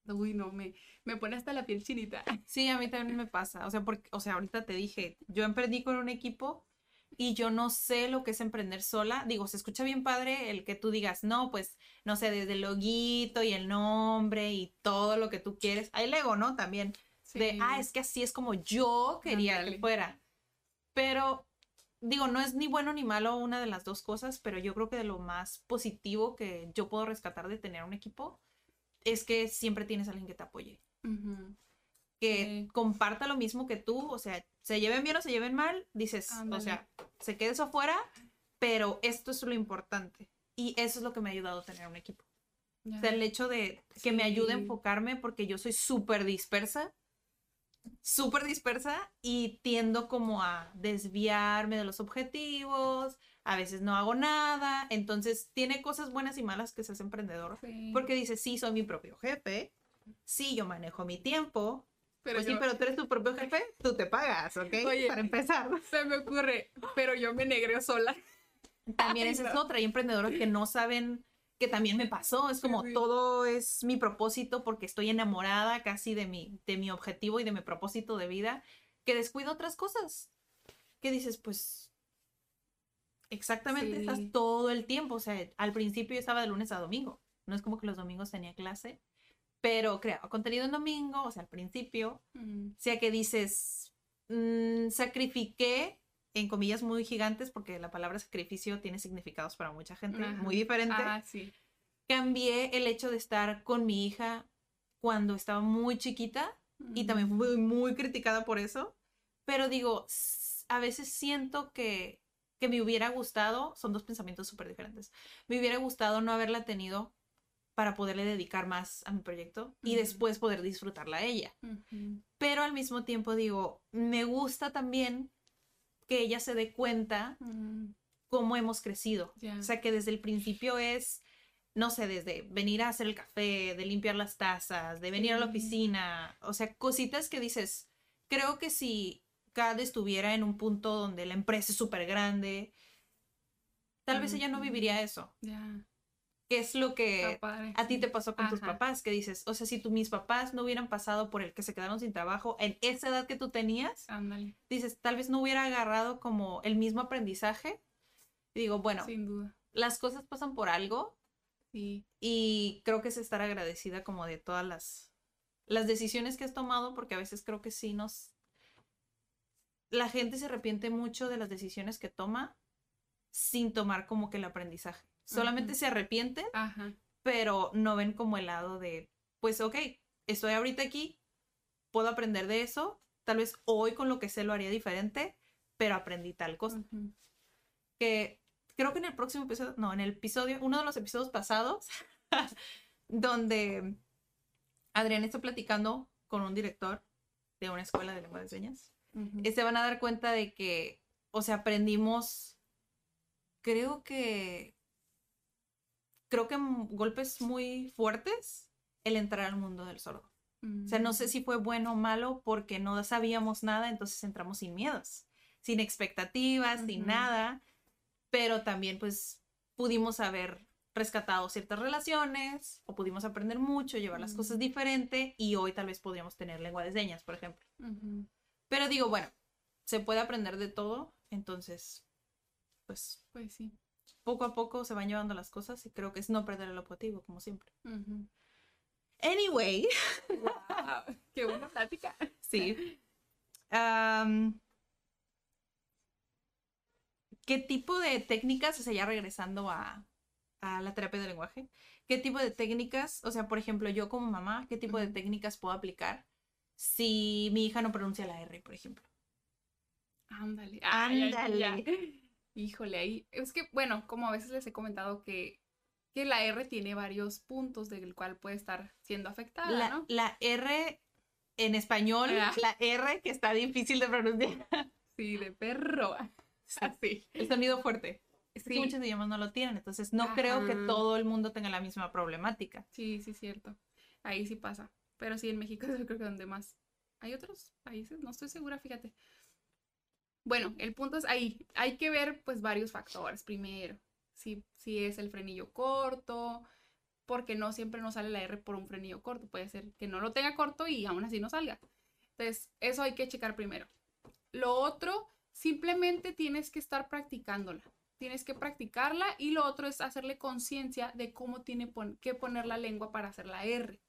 uy, no, me, me pone hasta la piel chinita. Sí, a mí también me pasa. O sea, porque, o sea, ahorita te dije, yo emprendí con un equipo y yo no sé lo que es emprender sola. Digo, se escucha bien padre el que tú digas, no, pues, no sé, desde el loguito y el nombre y todo lo que tú quieres. Hay el ego, ¿no? También. De, ah, es que así es como yo quería Ándale. que fuera. Pero, digo, no es ni bueno ni malo una de las dos cosas, pero yo creo que de lo más positivo que yo puedo rescatar de tener un equipo es que siempre tienes a alguien que te apoye que Sí. comparta lo mismo que tú, o sea, se lleven bien o se lleven mal, dices, o sea, se quede eso afuera, pero esto es lo importante. Y eso es lo que me ha ayudado a tener un equipo. Ya. O sea, el hecho de que me ayude a enfocarme porque yo soy súper dispersa, súper dispersa y tiendo como a desviarme de los objetivos, a veces no hago nada, entonces tiene cosas buenas y malas que seas emprendedor, Sí. porque dices, sí, soy mi propio jefe, sí, yo manejo mi tiempo, Pero pues sí, pero tú eres tu propio jefe, tú te pagas, ¿ok? Oye. Para empezar. Se me ocurre, pero yo me negreo sola. También Ay, esa es otra. Hay emprendedores que no saben que también me pasó. Es como todo es mi propósito porque estoy enamorada casi de mi, de mi objetivo y de mi propósito de vida, que descuido otras cosas. Que dices, pues, exactamente, estás todo el tiempo. O sea, al principio yo estaba de lunes a domingo. No es como que los domingos tenía clase, pero creaba contenido en domingo, o sea, al principio. Mm, sea que dices, mm, sacrifiqué, en comillas muy gigantes, porque la palabra sacrificio tiene significados para mucha gente Ajá. muy diferente. Ah, sí. Cambié el hecho de estar con mi hija cuando estaba muy chiquita y Mm, también fui muy criticada por eso. Pero digo, a veces siento que, que me hubiera gustado, son dos pensamientos súper diferentes, me hubiera gustado no haberla tenido para poderle dedicar más a mi proyecto y después poder disfrutarla a ella pero al mismo tiempo digo, me gusta también que ella se dé cuenta Mm, cómo hemos crecido. O sea, que desde el principio es, no sé, desde venir a hacer el café, de limpiar las tazas, de venir a la oficina, o sea, cositas que dices, creo que si CAD estuviera en un punto donde la empresa es súper grande, tal vez ella no viviría eso. Que es lo que a ti te pasó con tus papás, que dices, o sea, si tú, mis papás no hubieran pasado por el que se quedaron sin trabajo en esa edad que tú tenías, Ándale. dices, tal vez no hubiera agarrado como el mismo aprendizaje. Y digo, bueno, Sin duda. las cosas pasan por algo Sí. y creo que es estar agradecida como de todas las, las decisiones que has tomado, porque a veces creo que sí nos... La gente se arrepiente mucho de las decisiones que toma sin tomar como que el aprendizaje. Solamente se arrepienten Ajá. pero no ven como el lado de, pues ok, estoy ahorita aquí, puedo aprender de eso, tal vez hoy con lo que sé lo haría diferente, pero aprendí tal cosa. Que creo que en el próximo episodio, no, en el episodio, uno de los episodios pasados, donde Adrián está platicando con un director de una escuela de lengua de señas, Ujú. eh, se van a dar cuenta de que, o sea, aprendimos, creo que, creo que golpes muy fuertes el entrar al mundo del sordo. O sea, no sé Mm, si fue bueno o malo porque no sabíamos nada, entonces entramos sin miedos, sin expectativas, sin nada, pero también pues pudimos haber rescatado ciertas relaciones o pudimos aprender mucho, llevar las cosas Ujú. diferente y hoy tal vez podríamos tener lengua de señas, por ejemplo. Pero digo, bueno, se puede aprender de todo, entonces, pues Pues sí. Poco a poco se van llevando las cosas y creo que es no perder el objetivo, como siempre. Anyway, Guau, Qué buena plática. sí. Am, ¿Qué tipo de técnicas, o sea, ya regresando a, a la terapia del lenguaje, qué tipo de técnicas, o sea, por ejemplo, yo como mamá, qué tipo de técnicas puedo aplicar si mi hija no pronuncia la R, por ejemplo? Ándale. Ándale. Híjole, ahí. Es que, bueno, como a veces les he comentado que, que la R tiene varios puntos del cual puede estar siendo afectada, La, ¿no? la R en español, la R que está difícil de pronunciar. Sí, de perro. Así. El sonido fuerte. Es que Sí. muchos idiomas no lo tienen, entonces no creo que todo el mundo tenga la misma problemática. Sí, sí, cierto. Ahí sí pasa. Pero sí, en México yo creo que donde más. Hay otros países, no estoy segura, fíjate. Bueno, el punto es ahí, hay que ver pues varios factores primero. Si, si es el frenillo corto, porque no siempre nos sale la R por un frenillo corto. Puede ser que no lo tenga corto y aún así no salga. Entonces, eso hay que checar primero. Lo otro, simplemente tienes que estar practicándola. Tienes que practicarla y lo otro es hacerle conciencia de cómo tiene que poner la lengua para hacer la R.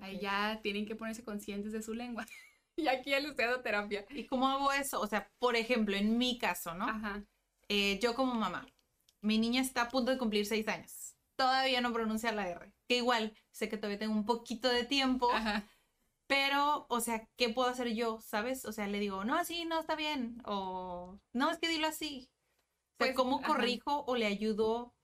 Ahí ya tienen que ponerse conscientes de su lengua. y aquí ya les estoy terapia. ¿Y cómo hago eso? O sea, por ejemplo, en mi caso, ¿no? Ajá. Eh, yo como mamá, mi niña está a punto de cumplir seis años. Todavía no pronuncia la R. Que igual, sé que todavía tengo un poquito de tiempo. Ajá. Pero, o sea, ¿qué puedo hacer yo? ¿Sabes? O sea, le digo, no, así, no, está bien. O, no, es que dilo así. O sea, Pues, ¿cómo ajá. corrijo o le ayudo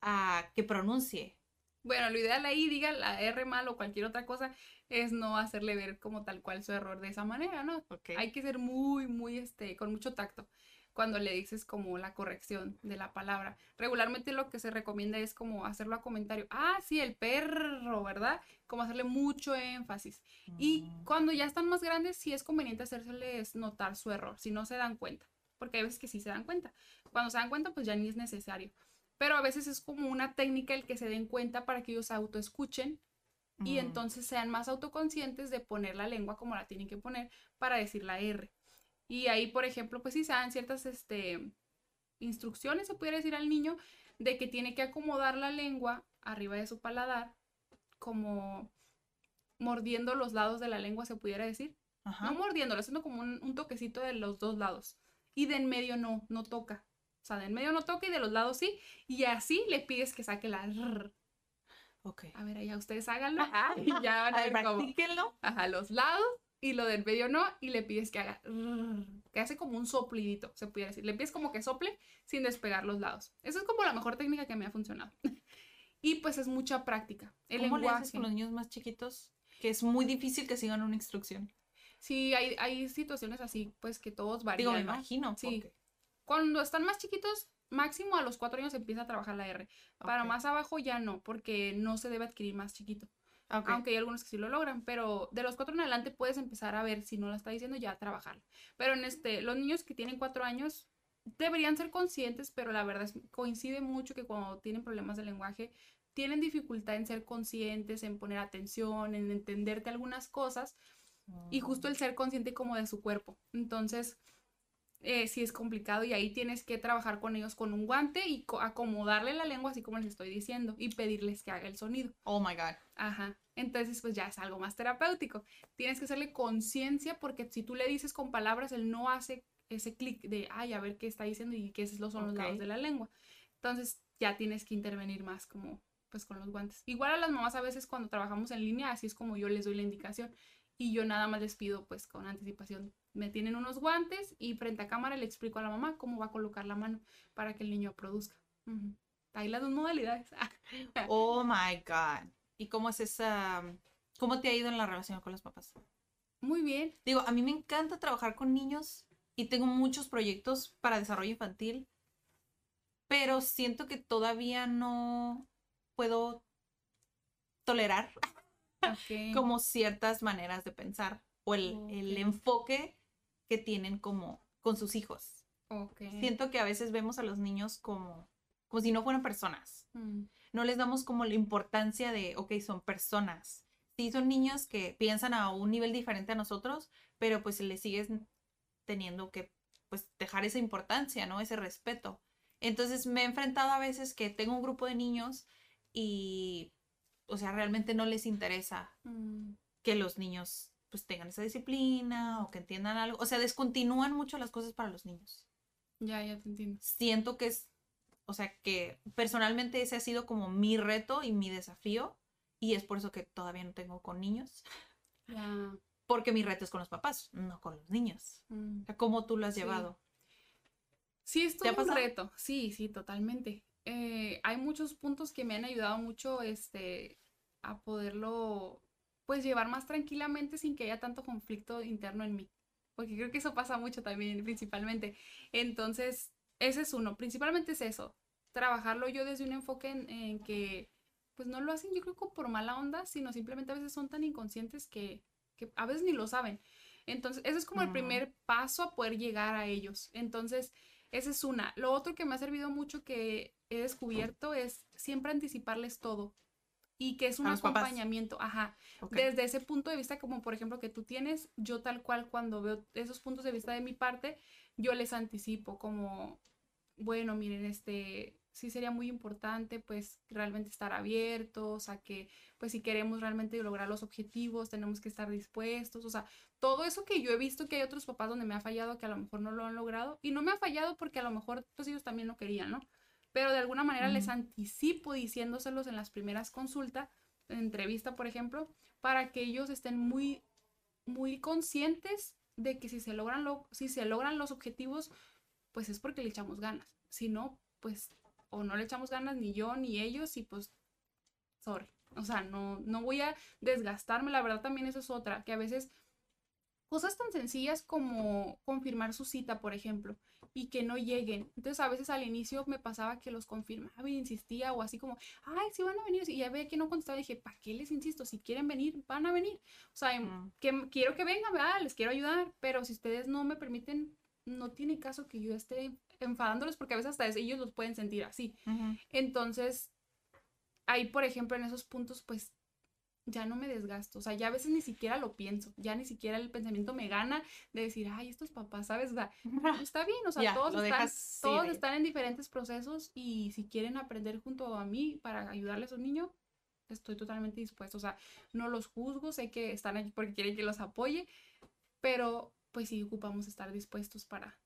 a que pronuncie? Bueno, lo ideal ahí, diga la R mal o cualquier otra cosa, es no hacerle ver como tal cual su error de esa manera, ¿no? Ok. Hay que ser muy, muy, este, con mucho tacto cuando le dices como la corrección de la palabra. Regularmente lo que se recomienda es como hacerlo a comentario. Ah, sí, el perro, ¿verdad? Como hacerle mucho énfasis. Y Mm. cuando ya están más grandes, sí es conveniente hacérseles notar su error, si no se dan cuenta. Porque hay veces que sí se dan cuenta. Cuando se dan cuenta, pues ya ni es necesario. Pero a veces es como una técnica el que se den cuenta para que ellos autoescuchen y entonces sean más autoconscientes de poner la lengua como la tienen que poner para decir la R. Y ahí, por ejemplo, pues sí se dan ciertas este, instrucciones, se pudiera decir al niño, de que tiene que acomodar la lengua arriba de su paladar, como mordiendo los lados de la lengua, se pudiera decir. Ajá. No mordiéndolo, haciendo como un, un toquecito de los dos lados. Y de en medio no, no toca. O sea, de en medio no toca y de los lados sí. Y así le pides que saque la R. Ok. A ver, allá ustedes háganlo. Y ya van a A ver, ver cómo. Ajá, los lados y lo del medio no. Y le pides que haga. Que hace como un soplidito, se pudiera decir. Le pides como que sople sin despegar los lados. Esa es como la mejor técnica que me ha funcionado. y pues es mucha práctica. El ¿Cómo le haces lenguaje. con los niños más chiquitos? Que es muy difícil que sigan una instrucción. Sí, hay, hay situaciones así, pues que todos varían. Digo, me ¿no? imagino. Sí. porque- Cuando están más chiquitos, máximo a los cuatro años empieza a trabajar la R. Para más abajo ya no, porque no se debe adquirir más chiquito. Ok. Aunque hay algunos que sí lo logran, pero de los cuatro en adelante puedes empezar a ver si no la está diciendo ya a trabajarla. Pero en este, los niños que tienen cuatro años deberían ser conscientes, pero la verdad es, coincide mucho que cuando tienen problemas de lenguaje tienen dificultad en ser conscientes, en poner atención, en entenderte algunas cosas y justo el ser consciente como de su cuerpo. Entonces, eh, sí es complicado y ahí tienes que trabajar con ellos con un guante y co- acomodarle la lengua así como les estoy diciendo y pedirles que haga el sonido. Oh my God. Ajá. Entonces, pues ya es algo más terapéutico. Tienes que hacerle conciencia porque si tú le dices con palabras, él no hace ese clic de, ay, a ver qué está diciendo y qué esos son los Ok. lados de la lengua. Entonces, ya tienes que intervenir más como, pues, con los guantes. Igual a las mamás a veces cuando trabajamos en línea, así es como yo les doy la indicación. Y yo nada más les pido, pues, con anticipación. Me tienen unos guantes y frente a cámara le explico a la mamá cómo va a colocar la mano para que el niño produzca. Ahí las dos modalidades. Oh my God. ¿Y cómo es esa... ¿Cómo te ha ido en la relación con los papás? Muy bien. Digo, a mí me encanta trabajar con niños y tengo muchos proyectos para desarrollo infantil, pero siento que todavía no puedo tolerar Como ciertas maneras de pensar o el, enfoque que tienen como con sus hijos. Siento que a veces vemos a los niños como, como si no fueran personas. Mm. No les damos como la importancia de, ok, son personas. Sí, son niños que piensan a un nivel diferente a nosotros, pero pues les sigues teniendo que pues dejar esa importancia, ¿no? Ese respeto. Entonces me he enfrentado a veces que tengo un grupo de niños y, o sea, realmente no les interesa Mm. que los niños pues tengan esa disciplina o que entiendan algo. O sea, descontinúan mucho las cosas para los niños. Ya, ya te entiendo. Siento que es, o sea, que personalmente ese ha sido como mi reto y mi desafío y es por eso que todavía no tengo con niños, Ya. porque mi reto es con los papás, no con los niños. mm. O sea, ¿cómo tú lo has Sí. llevado? Sí, es ¿Te ha todo un pasado? reto. Sí, sí, totalmente. Eh, hay muchos puntos que me han ayudado mucho este, a poderlo pues llevar más tranquilamente sin que haya tanto conflicto interno en mí. Porque creo que eso pasa mucho también, principalmente. Entonces, ese es uno. Principalmente es eso. Trabajarlo yo desde un enfoque en, en que pues no lo hacen yo creo que por mala onda, sino simplemente a veces son tan inconscientes que, que a veces ni lo saben. Entonces, ese es como el primer paso a poder llegar a ellos. Entonces, esa es una. Lo otro que me ha servido mucho que he descubierto es siempre anticiparles todo. Y que es un papás. acompañamiento, ajá. Desde ese punto de vista, como por ejemplo que tú tienes, yo tal cual cuando veo esos puntos de vista de mi parte, yo les anticipo como, bueno, miren, este, sí sería muy importante pues realmente estar abiertos a que pues si queremos realmente lograr los objetivos tenemos que estar dispuestos, o sea, todo eso que yo he visto que hay otros papás donde me ha fallado que a lo mejor no lo han logrado y no me ha fallado porque a lo mejor pues ellos también no querían, ¿no? Pero de alguna manera les anticipo diciéndoselos en las primeras consultas, en entrevista por ejemplo, para que ellos estén muy muy conscientes de que si se logran lo, si se logran los objetivos, pues es porque le echamos ganas. Si no, pues o no le echamos ganas ni yo ni ellos y pues sorry. O sea, no no voy a desgastarme, la verdad también eso es otra, que a veces cosas tan sencillas como confirmar su cita, por ejemplo, y que no lleguen. Entonces, a veces al inicio me pasaba que los confirmaba y insistía o así como, ay, sí van a venir. Y ya veía que no contestaba y dije, ¿para qué les insisto? Si quieren venir, van a venir. O sea, Mm. que quiero que vengan, ¿verdad? Les quiero ayudar, pero si ustedes no me permiten, no tiene caso que yo esté enfadándolos porque a veces hasta ellos los pueden sentir así. Entonces, ahí, por ejemplo, en esos puntos, pues ya no me desgasto. O sea, ya a veces ni siquiera lo pienso. Ya ni siquiera el pensamiento me gana de decir, ay, estos papás, ¿sabes? Está bien, o sea, todos, están, todos están en diferentes procesos y si quieren aprender junto a mí para ayudarles a un niño, estoy totalmente dispuesto. O sea, no los juzgo, sé que están aquí porque quieren que los apoye, pero pues sí ocupamos estar dispuestos para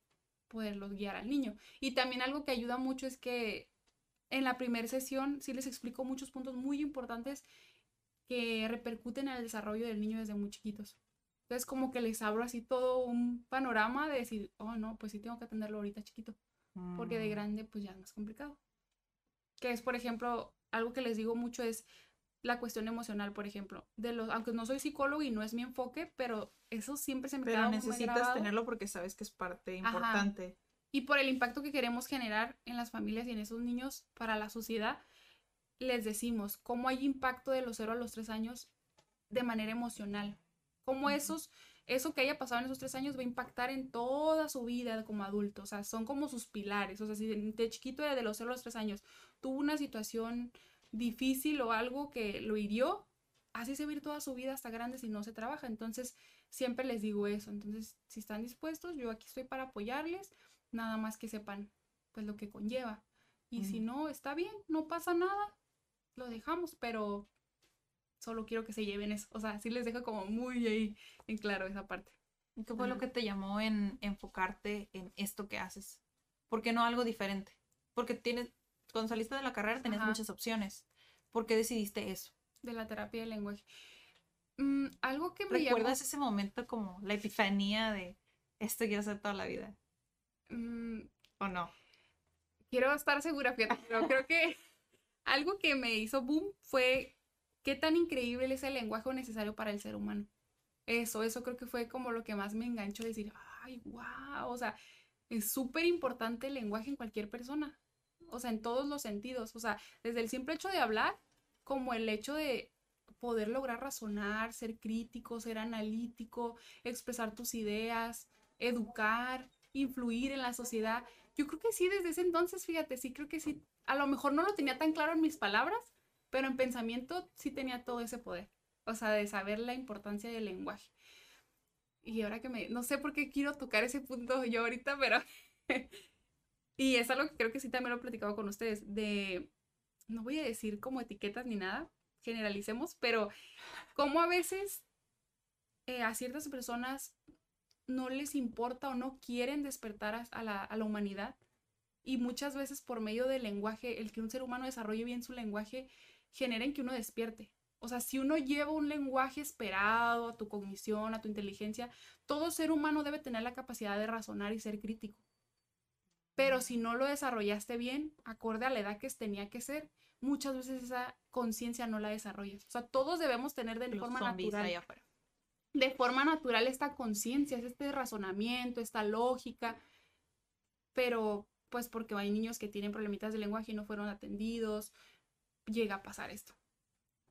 poderlos guiar al niño. Y también algo que ayuda mucho es que en la primera sesión sí les explico muchos puntos muy importantes que repercuten en el desarrollo del niño desde muy chiquitos. Entonces como que les abro así todo un panorama de decir, oh no, pues sí tengo que atenderlo ahorita chiquito, porque de Mm. grande pues ya es más complicado. Que es, por ejemplo, algo que les digo mucho es la cuestión emocional, por ejemplo, de los, aunque no soy psicólogo y no es mi enfoque, pero eso siempre se me Pero queda necesitas tenerlo porque sabes que es parte Ajá. importante. Y por el impacto que queremos generar en las familias y en esos niños para la sociedad, les decimos cómo hay impacto de los 0 a los 3 años de manera emocional. Cómo esos, eso que haya pasado en esos 3 años va a impactar en toda su vida como adulto. O sea, son como sus pilares. O sea, si de, de chiquito, de los 0 a los 3 años, tuvo una situación difícil o algo que lo hirió, así se va a ir toda su vida hasta grande si no se trabaja. Entonces, siempre les digo eso. Entonces, si están dispuestos, yo aquí estoy para apoyarles nada más que sepan pues lo que conlleva. Y si no, está bien, no pasa nada, lo dejamos, pero solo quiero que se lleven eso. O sea, sí les dejo como muy ahí en claro esa parte. ¿Y ¿Qué fue lo que te llamó en enfocarte en esto que haces? ¿Por qué no algo diferente? Porque tienes, cuando saliste de la carrera tenías Ajá. muchas opciones. ¿Por qué decidiste eso? De la terapia del lenguaje. Mm, algo que me ¿Recuerdas ese momento como la epifanía de esto quiero hacer toda la vida? llamó... mm, ¿O no? quiero estar segura, fíjate, pero creo que algo que me hizo boom fue qué tan increíble es el lenguaje necesario para el ser humano. Eso, eso creo que fue como lo que más me enganchó, decir, ay, wow, o sea, es súper importante el lenguaje en cualquier persona, o sea, en todos los sentidos, o sea, desde el simple hecho de hablar, como el hecho de poder lograr razonar, ser crítico, ser analítico, expresar tus ideas, educar, influir en la sociedad. Yo creo que sí, desde ese entonces, fíjate, sí creo que sí, a lo mejor no lo tenía tan claro en mis palabras, pero en pensamiento sí tenía todo ese poder, o sea, de saber la importancia del lenguaje. Y ahora que me, no sé por qué quiero tocar ese punto yo ahorita, pero... y es algo que creo que sí también lo he platicado con ustedes, de, no voy a decir como etiquetas ni nada, generalicemos, pero como a veces eh, a ciertas personas no les importa o no quieren despertar a, a la, a la humanidad. Y muchas veces por medio del lenguaje, el que un ser humano desarrolle bien su lenguaje, genera en que uno despierte. O sea, si uno lleva un lenguaje esperado a tu cognición, a tu inteligencia, todo ser humano debe tener la capacidad de razonar y ser crítico. Pero si no lo desarrollaste bien, acorde a la edad que tenía que ser, muchas veces esa conciencia no la desarrollas. O sea, todos debemos tener de Los forma natural de forma natural esta conciencia, es este razonamiento, esta lógica, pero pues porque hay niños que tienen problemitas de lenguaje y no fueron atendidos, llega a pasar esto.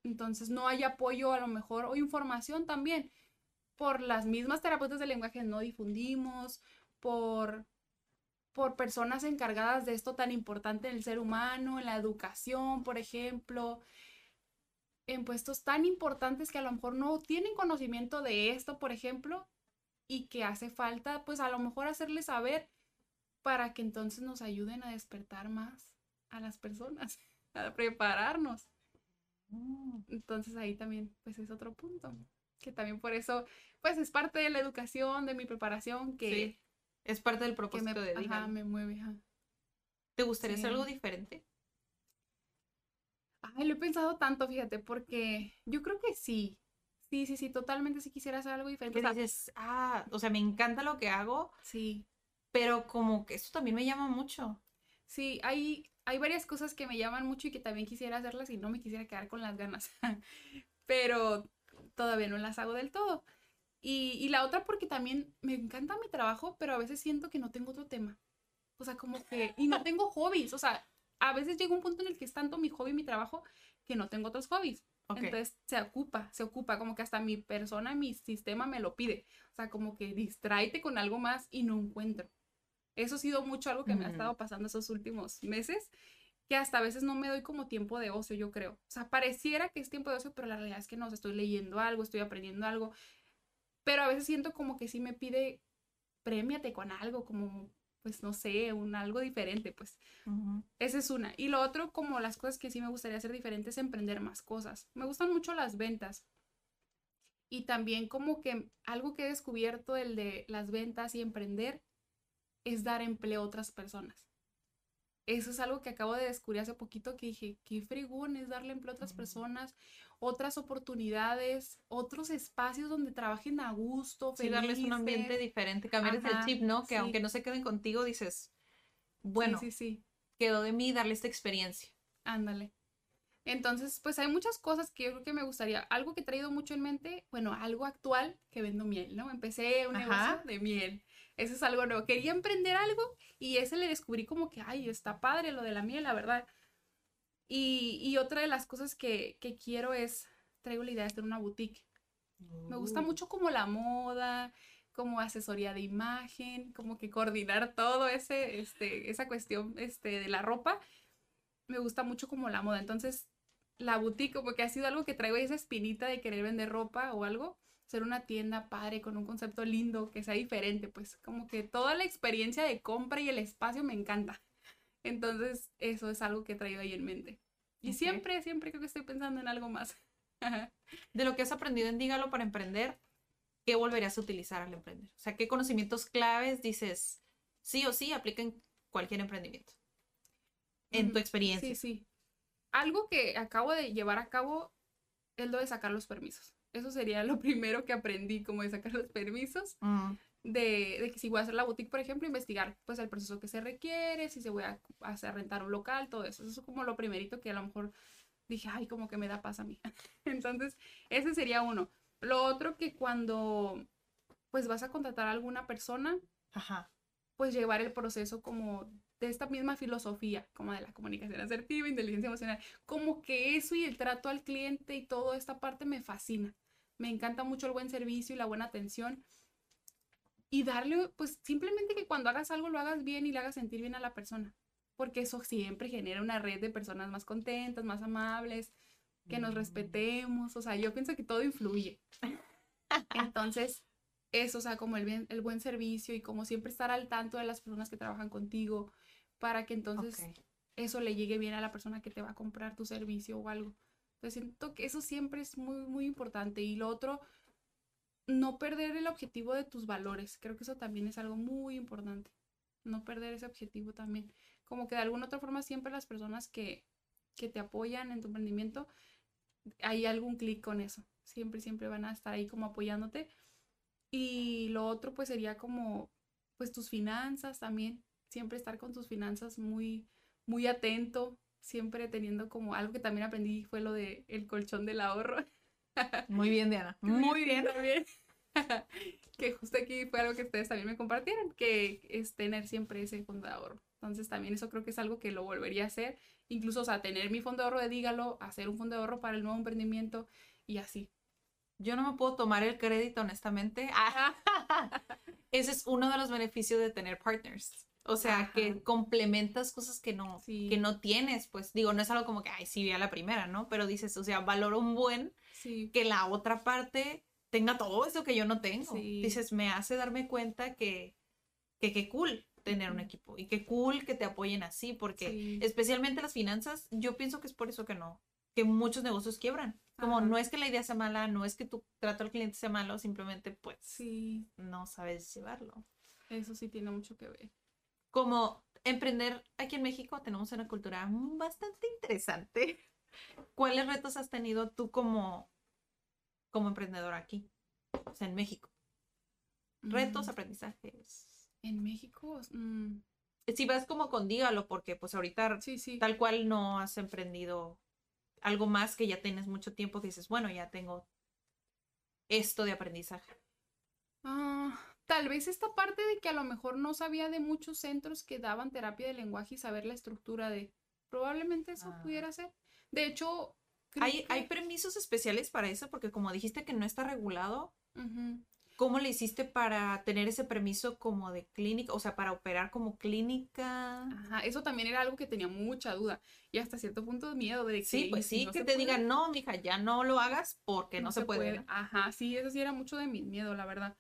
Entonces no hay apoyo a lo mejor o información también, por las mismas terapeutas de lenguaje no difundimos, por, por personas encargadas de esto tan importante en el ser humano, en la educación, por ejemplo, en puestos tan importantes que a lo mejor no tienen conocimiento de esto, por ejemplo, y que hace falta, pues a lo mejor hacerles saber para que entonces nos ayuden a despertar más a las personas, a prepararnos. Mm. Entonces ahí también, pues es otro punto, que también por eso, pues es parte de la educación, de mi preparación, que, Sí, es parte del que propósito me, de ajá, me mueve. ajá. ¿Te gustaría hacer algo diferente? Ay, lo he pensado tanto, fíjate, porque yo creo que sí. Sí, sí, sí, totalmente sí quisiera hacer algo diferente. O sea, dices, ah, o sea, me encanta lo que hago, sí, pero como que eso también me llama mucho. sí, hay, hay varias cosas que me llaman mucho y que también quisiera hacerlas y no me quisiera quedar con las ganas. Pero todavía no las hago del todo. Y, y la otra porque también me encanta mi trabajo, pero a veces siento que no tengo otro tema. O sea, como que, y no tengo hobbies. O sea, a veces llega un punto en el que es tanto mi hobby mi trabajo que no tengo otros hobbies. Ok. Entonces se ocupa, se ocupa, como que hasta mi persona, mi sistema me lo pide. O sea, como que distráete con algo más y no encuentro. Eso ha sido mucho algo que me ha estado pasando esos últimos meses, que hasta a veces no me doy como tiempo de ocio, yo creo. O sea, pareciera que es tiempo de ocio, pero la realidad es que no, o sea, estoy leyendo algo, estoy aprendiendo algo, pero a veces siento como que sí me pide, premiate con algo, como, pues no sé, un algo diferente, pues. Ujú. Esa es una. Y lo otro, como las cosas que sí me gustaría hacer diferentes, es emprender más cosas. Me gustan mucho las ventas. Y también como que algo que he descubierto el de las ventas y emprender es dar empleo a otras personas. Eso es algo que acabo de descubrir hace poquito que dije, qué fregón es darle empleo a otras personas, otras oportunidades, otros espacios donde trabajen a gusto, Sí, darles un ambiente felices. diferente, cambiarles el chip, ¿no? Que sí. aunque no se queden contigo, dices, bueno, Sí, sí, quedó de mí darle esta experiencia. Ándale. Entonces, pues hay muchas cosas que yo creo que me gustaría. Algo que he traído mucho en mente, bueno, algo actual que vendo miel, ¿no? Empecé un Ajá. negocio de miel. Eso es algo nuevo. Quería emprender algo y ese le descubrí como que, ay, está padre lo de la miel, la verdad. Y, y otra de las cosas que, que quiero es, traigo la idea de hacer una boutique. Me gusta Uh. mucho como la moda, como asesoría de imagen, como que coordinar todo ese, este, esa cuestión este, de la ropa. Me gusta mucho como la moda. Entonces, la boutique como que ha sido algo que traigo esa espinita de querer vender ropa o algo. Ser una tienda padre con un concepto lindo, que sea diferente, pues como que toda la experiencia de compra y el espacio me encanta. Entonces, eso es algo que he traído ahí en mente. Y siempre, siempre creo que estoy pensando en algo más. De lo que has aprendido en Dígalo para emprender, ¿qué volverías a utilizar al emprender? O sea, ¿qué conocimientos claves dices sí o sí aplica en cualquier emprendimiento? En tu experiencia. Sí, sí. Algo que acabo de llevar a cabo es lo de sacar los permisos. Eso sería lo primero que aprendí, como de sacar los permisos, Mm, de, de que si voy a hacer la boutique, por ejemplo, investigar pues el proceso que se requiere, si se voy a hacer rentar un local, todo eso. Eso es como lo primerito que a lo mejor dije, ay, como que me da paz a mí. Entonces, ese sería uno. Lo otro que cuando pues vas a contratar a alguna persona, Ajá. pues llevar el proceso como de esta misma filosofía, como de la comunicación asertiva, inteligencia emocional, como que eso y el trato al cliente y toda esta parte me fascina. Me encanta mucho el buen servicio y la buena atención. Y darle, pues simplemente que cuando hagas algo lo hagas bien y le hagas sentir bien a la persona, porque eso siempre genera una red de personas más contentas, más amables, que nos respetemos, o sea, yo pienso que todo influye. Entonces, eso, o sea, como el, bien, el buen servicio y como siempre estar al tanto de las personas que trabajan contigo para que entonces eso le llegue bien a la persona que te va a comprar tu servicio o algo. Entonces siento que eso siempre es muy, muy importante. Y lo otro, no perder el objetivo de tus valores. Creo que eso también es algo muy importante. No perder ese objetivo también. Como que de alguna otra forma siempre las personas que, que te apoyan en tu emprendimiento, hay algún clic con eso. Siempre, siempre van a estar ahí como apoyándote. Y lo otro pues sería como pues tus finanzas también. Siempre estar con tus finanzas muy, muy atento. Siempre teniendo como algo que también aprendí fue lo de el colchón del ahorro. Muy bien, Diana. Muy bien. También. que justo aquí fue algo que ustedes también me compartieron, que es tener siempre ese fondo de ahorro. Entonces también eso creo que es algo que lo volvería a hacer. Incluso, o sea, tener mi fondo de ahorro de Dígalo, hacer un fondo de ahorro para el nuevo emprendimiento y así. yo no me puedo tomar el crédito, honestamente. Ah, ese es uno de los beneficios de tener partners. O sea, Ajá. que complementas cosas que no, Sí. que no tienes. Pues digo, no es algo como que, ay, sí, vi a la primera, ¿no? Pero dices, o sea, valoro un buen Sí. que la otra parte tenga todo eso que yo no tengo. Sí. Dices, me hace darme cuenta que, que qué cool tener un equipo y qué cool que te apoyen así, porque Sí. especialmente las finanzas, yo pienso que es por eso que no, que muchos negocios quiebran. Como Ajá. no es que la idea sea mala, no es que tu trato al cliente sea malo, simplemente pues Sí, no sabes llevarlo. eso sí tiene mucho que ver. Como emprender aquí en México tenemos una cultura bastante interesante. ¿Cuáles retos has tenido tú como, como emprendedor aquí? O sea, en México. Retos, Mm, aprendizajes. En México, mm, Si vas como con dígalo, porque pues ahorita sí, sí. tal cual no has emprendido algo más que ya tienes mucho tiempo que dices, bueno, ya tengo esto de aprendizaje. Ah, tal vez esta parte de que a lo mejor no sabía de muchos centros que daban terapia de lenguaje y saber la estructura de. Probablemente eso Ah. pudiera ser. De hecho, ¿Hay, ¿Hay permisos especiales para eso? Porque como dijiste que no está regulado. ¿cómo le hiciste para tener ese permiso como de clínica? O sea, para operar como clínica. Ajá, eso también era algo que tenía mucha duda y hasta cierto punto miedo de que Sí, "¿Y pues si sí, no que te puede?". digan, no, mija, ya no lo hagas porque no, se, puede. ¿no? Ajá, sí, eso sí era mucho de mi miedo, la verdad.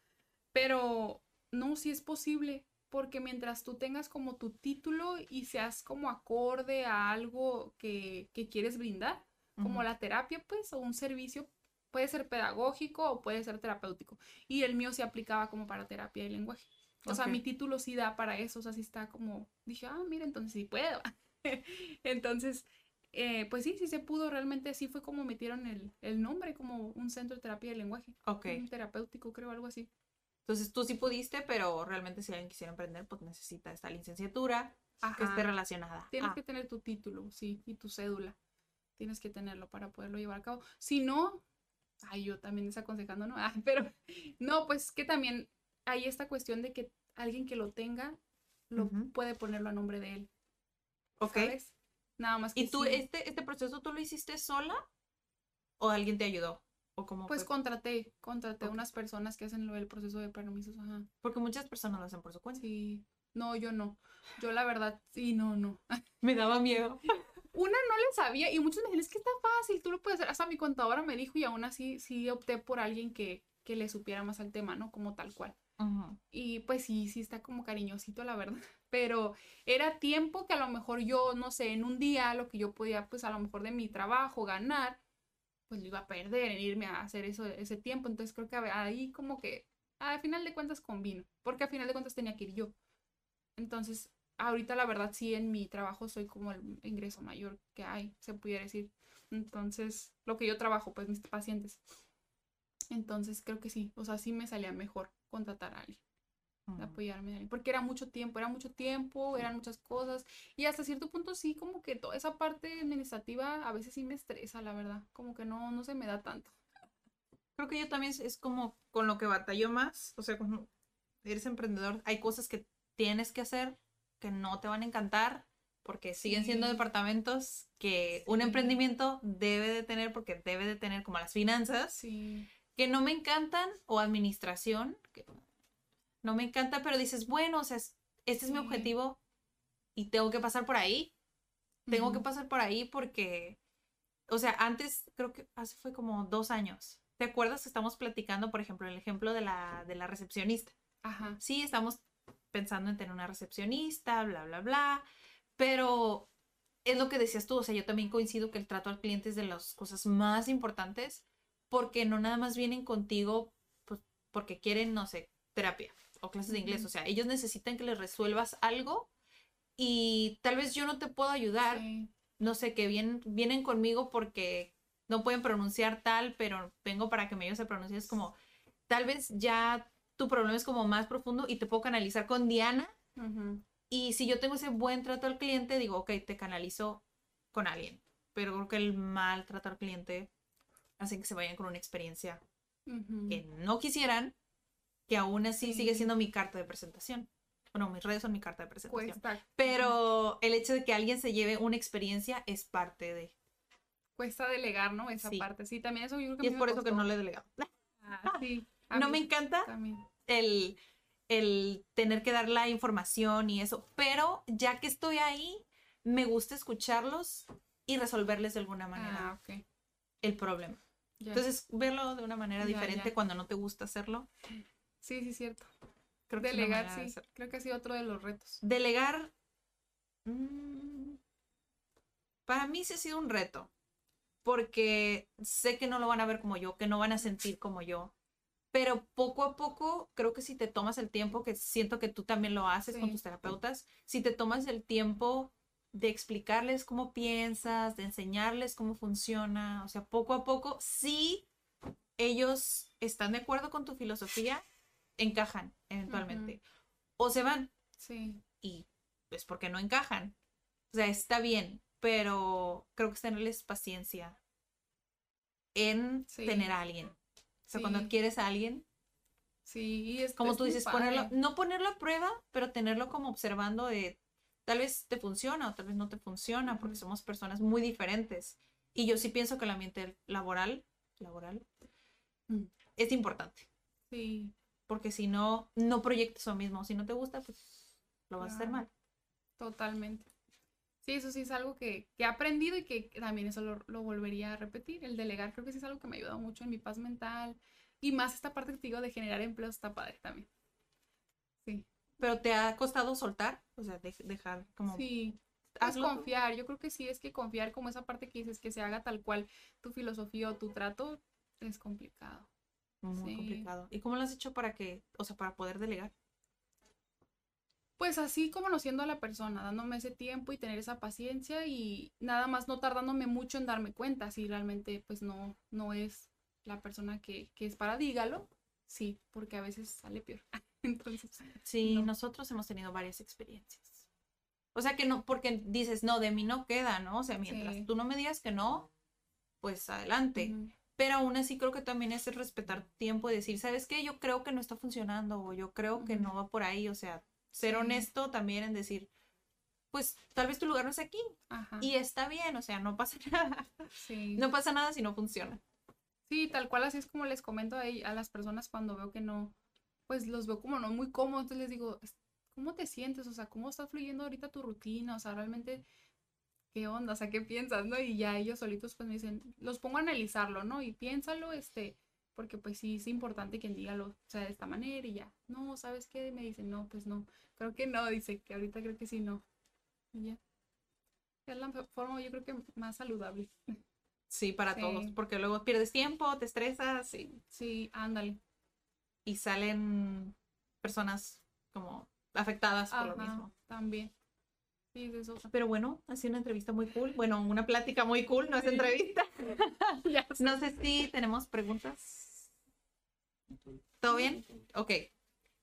Pero no, sí es posible, porque mientras tú tengas como tu título y seas como acorde a algo que, que quieres brindar, como la terapia, pues, o un servicio, puede ser pedagógico o puede ser terapéutico. Y el mío se aplicaba como para terapia de lenguaje. O sea, mi título sí da para eso, o sea, sí está como, dije, ah, mira, entonces sí puedo. entonces, eh, pues sí, sí se pudo, realmente sí fue como metieron el, el nombre, como un centro de terapia de lenguaje, Ok. un terapéutico, creo, algo así. Entonces tú sí pudiste, pero realmente si alguien quisiera emprender, pues necesita esta licenciatura que esté relacionada. Tienes Ah, que tener tu título, sí, y tu cédula. Tienes que tenerlo para poderlo llevar a cabo. Si no, ay, yo también desaconsejando, ¿no? Ah, pero no, pues que también hay esta cuestión de que alguien que lo tenga lo puede ponerlo a nombre de él, ok. ¿sabes? Nada más que ¿Y tú sí, este, este proceso tú lo hiciste sola o alguien te ayudó? ¿O cómo pues fue? contraté, contraté Ok. unas personas que hacen lo del proceso de permisos, ajá. Porque muchas personas lo hacen por su cuenta. Sí. No, yo no. Yo la verdad, sí, no, no. Me daba miedo. Una no le sabía y muchos me decían, es que está fácil, tú lo puedes hacer. Hasta mi contadora me dijo y aún así sí opté por alguien que, que le supiera más al tema, ¿no? Como tal cual. Y pues sí, sí está como cariñosito, la verdad. Pero era tiempo que a lo mejor yo, no sé, en un día lo que yo podía, pues a lo mejor de mi trabajo ganar, pues lo iba a perder en irme a hacer eso ese tiempo. Entonces creo que ahí como que al final de cuentas convino, porque al final de cuentas tenía que ir yo. Entonces, ahorita la verdad sí en mi trabajo soy como el ingreso mayor que hay, se pudiera decir. Entonces, lo que yo trabajo, pues mis pacientes. Entonces creo que sí, o sea, sí me salía mejor contratar a alguien de apoyarme, porque era mucho tiempo, era mucho tiempo, eran muchas cosas y hasta cierto punto sí como que toda esa parte administrativa a veces sí me estresa, la verdad, como que no, no se me da tanto. Creo que yo también es, como con lo que batallo más. O sea, cuando eres emprendedor, hay cosas que tienes que hacer que no te van a encantar porque siguen siendo Sí. departamentos que un Sí. emprendimiento debe de tener porque debe de tener como las finanzas Sí, que no me encantan o administración que no me encanta, pero dices, bueno, o sea, es- este es mi objetivo y tengo que pasar por ahí. Tengo que pasar por ahí porque, o sea, antes, creo que hace fue como dos años. ¿Te acuerdas que estamos platicando, por ejemplo, el ejemplo de la, de la recepcionista? Ajá, Sí, estamos pensando en tener una recepcionista, bla, bla, bla, pero es lo que decías tú, o sea, yo también coincido que el trato al cliente es de las cosas más importantes porque no nada más vienen contigo pues, porque quieren, no sé, terapia o clases de inglés, o sea, ellos necesitan que les resuelvas algo y tal vez yo no te puedo ayudar, sí, no sé, que vienen, vienen conmigo porque no pueden pronunciar tal, pero vengo para que me ayudes a pronunciar. Es como, tal vez ya tu problema es como más profundo y te puedo canalizar con Diana. ujú, Y si yo tengo ese buen trato al cliente, digo, ok, te canalizo con alguien. Pero creo que el mal trato al cliente hace que se vayan con una experiencia que no quisieran, que aún así Sí. sigue siendo mi carta de presentación. Bueno, mis redes son mi carta de presentación. Cuesta, Pero el hecho de que alguien se lleve una experiencia es parte de... cuesta delegar, ¿no? Esa Sí. parte. Sí, también eso yo creo que Y es por eso que no le he delegado. Ah, sí. No mí me encanta el, el tener que dar la información y eso, pero ya que estoy ahí, me gusta escucharlos y resolverles de alguna manera Ah, el problema. Entonces, verlo de una manera diferente cuando no te gusta hacerlo. Sí, sí, cierto. Creo que Delegar, manera de sí. Creo que ha sido otro de los retos. Delegar, mm, para mí sí ha sido un reto, porque sé que no lo van a ver como yo, que no van a sentir como yo, pero poco a poco creo que si te tomas el tiempo, que siento que tú también lo haces con Sí. tus terapeutas, si te tomas el tiempo de explicarles cómo piensas, de enseñarles cómo funciona, o sea, poco a poco, si ellos están de acuerdo con tu filosofía, encajan eventualmente. O se van, Sí. y es porque no encajan. O sea, está bien, pero creo que es tenerles paciencia en Sí. tener a alguien. O sea, cuando Sí. quieres a alguien, Sí, es, como tú dices, ponerlo, no ponerlo a prueba, pero tenerlo como observando de tal vez te funciona o tal vez no te funciona, porque somos personas muy diferentes. Y yo sí pienso que el ambiente laboral, laboral, Mm. es importante, Sí, porque si no, no proyectas lo mismo. Si no te gusta, pues lo vas a hacer mal. totalmente. Sí, eso sí es algo que, que he aprendido y que también eso lo, lo volvería a repetir. El delegar creo que sí es algo que me ha ayudado mucho en mi paz mental. Y más esta parte que te digo de generar empleos está padre también. Sí. Pero te ha costado soltar, o sea, de- dejar como... Sí. Pues tú. confiar, yo creo que sí es que confiar como esa parte que dices que se haga tal cual tu filosofía o tu trato es complicado. Muy Sí. complicado. ¿Y cómo lo has hecho para que, o sea, para poder delegar? Pues así conociendo a la persona, dándome ese tiempo y tener esa paciencia y nada más no tardándome mucho en darme cuenta si realmente pues no, no es la persona que, que es para dígalo, sí, porque a veces sale peor. Entonces, Sí, No. nosotros hemos tenido varias experiencias. O sea que no, porque dices, no, de mí no queda, ¿no? O sea, mientras Sí. tú no me digas que no, pues adelante. ujú, Pero aún así creo que también es el respetar tiempo y decir, ¿sabes qué? Yo creo que no está funcionando o yo creo que no va por ahí. O sea, ser honesto también en decir, pues tal vez tu lugar no es aquí ajá, y está bien, o sea, no pasa nada. sí. No pasa nada si no funciona. Sí, tal cual así es como les comento a, a las personas cuando veo que no, pues los veo como no muy cómodos, entonces les digo, "Es- ¿cómo te sientes? O sea, ¿cómo está fluyendo ahorita tu rutina? O sea, realmente, ¿qué onda? O sea, ¿qué piensas? ¿No? Y ya ellos solitos pues me dicen, los pongo a analizarlo, ¿no? Y piénsalo, este, porque pues sí es importante quien diga lo, o sea, de esta manera y ya. No, ¿sabes qué? Me dicen, no, pues no, creo que no, dice que ahorita creo que sí, no. Y ya. Es la forma, yo creo que más saludable. Sí, para todos, Sí. porque luego pierdes tiempo, te estresas y, Sí, ándale. y salen personas como afectadas por lo mismo. También. Sí, de eso. Pero bueno, ha sido una entrevista muy cool. Bueno, una plática muy cool, no es entrevista. No sé si tenemos preguntas. ¿Todo bien? Ok.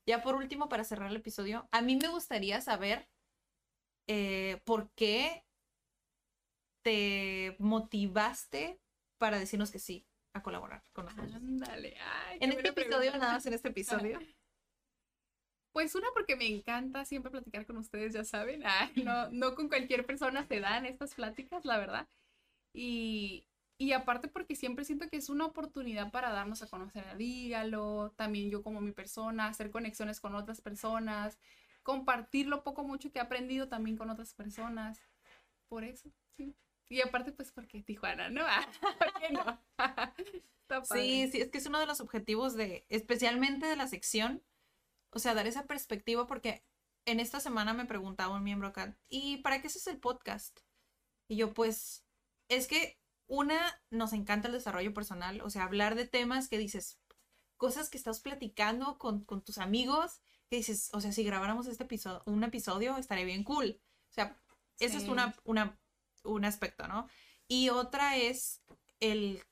Ya por último, para cerrar el episodio, a mí me gustaría saber eh, por qué te motivaste para decirnos que sí a colaborar con nosotros. Ándale. Ay, En este episodio, pregunta. nada más en este episodio. Pues una porque me encanta siempre platicar con ustedes, ya saben. Ay, no, no con cualquier persona se dan estas pláticas, la verdad. Y, y aparte porque siempre siento que es una oportunidad para darnos a conocer a Dígalo, también yo como mi persona, hacer conexiones con otras personas, compartir lo poco mucho que he aprendido también con otras personas. Por eso, sí. Y aparte pues porque Tijuana, ¿no? ¿Por qué no? Sí, sí, es que es uno de los objetivos de, especialmente de la sección, o sea, dar esa perspectiva, porque en esta semana me preguntaba un miembro acá, ¿y para qué haces el podcast? Y yo, pues, es que una, nos encanta el desarrollo personal, o sea, hablar de temas que dices, cosas que estás platicando con, con tus amigos, que dices, o sea, si grabáramos este episodio, un episodio, estaría bien cool. O sea, ese es una, una, un aspecto, ¿no? Y otra es el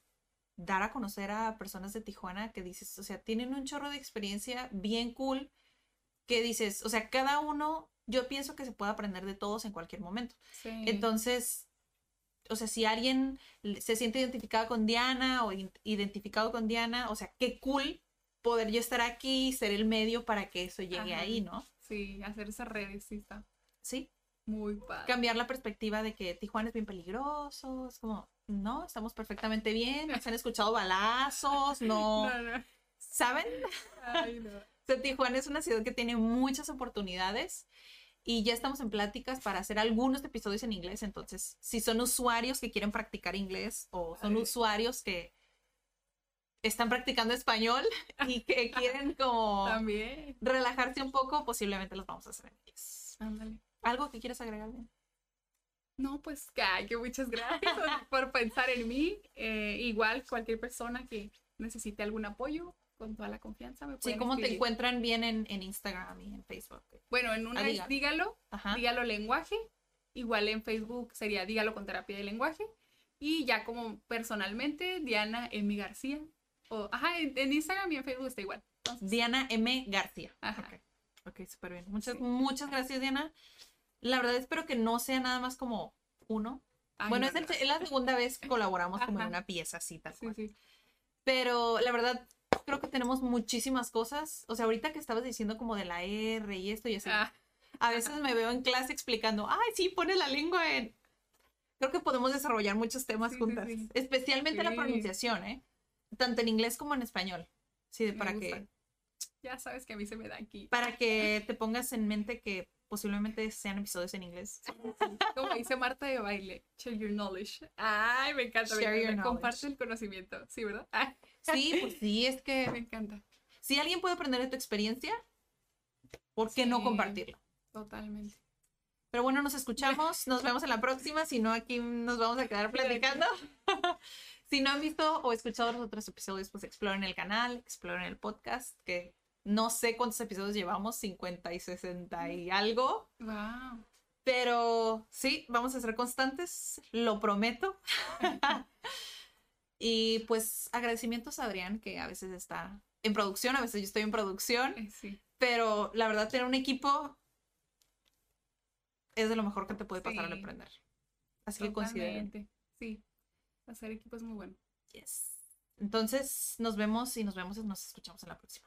dar a conocer a personas de Tijuana que dices, o sea, tienen un chorro de experiencia bien cool, que dices, o sea, cada uno, yo pienso que se puede aprender de todos en cualquier momento. Sí. Entonces, o sea, si alguien se siente identificado con Diana o identificado con Diana, o sea, qué cool poder yo estar aquí y ser el medio para que eso llegue Ajá. ahí, ¿no? Sí, hacer esas redes, sí está. Sí. Muy padre. cambiar la perspectiva de que Tijuana es bien peligroso. Es como, no, estamos perfectamente bien. Se han escuchado balazos, no. No, no. ¿Saben? Ay, no. Tijuana es una ciudad que tiene muchas oportunidades y ya estamos en pláticas para hacer algunos episodios en inglés. Entonces, si son usuarios que quieren practicar inglés o son Ay. usuarios que están practicando español y que quieren como También. relajarse un poco, posiblemente los vamos a hacer en inglés. Ándale. ¿Algo que quieras agregar? Ben? No, pues, que muchas gracias por pensar en mí. Eh, igual, cualquier persona que necesite algún apoyo, con toda la confianza me Sí, ¿cómo te escribir. encuentran bien en, en Instagram y en Facebook? Bueno, en una Ah, es dígalo. dígalo, Ajá. dígalo lenguaje. Igual en Facebook sería dígalo con terapia de lenguaje. Y ya como personalmente, Diana M. García. O, ajá, en, en Instagram y en Facebook está igual. Entonces, Diana M. García. Ajá. Ok, ok, súper bien. Muchas, Sí. muchas gracias, Diana. La verdad espero que no sea nada más como uno. ay, bueno, no, es, el- no. es la segunda vez que colaboramos como en una pieza así, tal cual. sí. Pero la verdad creo que tenemos muchísimas cosas. O sea, ahorita que estabas diciendo como de la R y esto y así. Ah, A veces me veo en clase explicando, ay, sí, pone la lengua en... Creo que podemos desarrollar muchos temas Sí, juntas. Especialmente la pronunciación, ¿eh? Tanto en inglés como en español. Sí, Me para gusta. que, ya sabes que a mí se me da aquí. para que te pongas en mente que posiblemente sean episodios en inglés. Como dice Marta de baile, share your knowledge. Ay, me encanta. me Share your encanta. Comparte el conocimiento. Sí, ¿verdad? Ay, Sí, pues sí, es me que encanta. si alguien puede aprender de tu experiencia, ¿por qué no Sí. compartirlo? Totalmente. Pero bueno, nos escuchamos, nos vemos en la próxima, si no aquí nos vamos a quedar platicando. si no han visto o escuchado los otros episodios, pues exploren el canal, exploren el podcast, que no sé cuántos episodios llevamos, 50 y 60 y algo, Wow. pero sí, vamos a ser constantes, lo prometo. y pues agradecimientos a Adrián, que a veces está en producción, a veces yo estoy en producción, Eh, sí. pero la verdad tener un equipo es de lo mejor que te puede pasar al emprender. Así que consideren. Sí. Hacer equipo es muy bueno. Yes. Entonces, nos vemos y nos vemos y nos escuchamos en la próxima.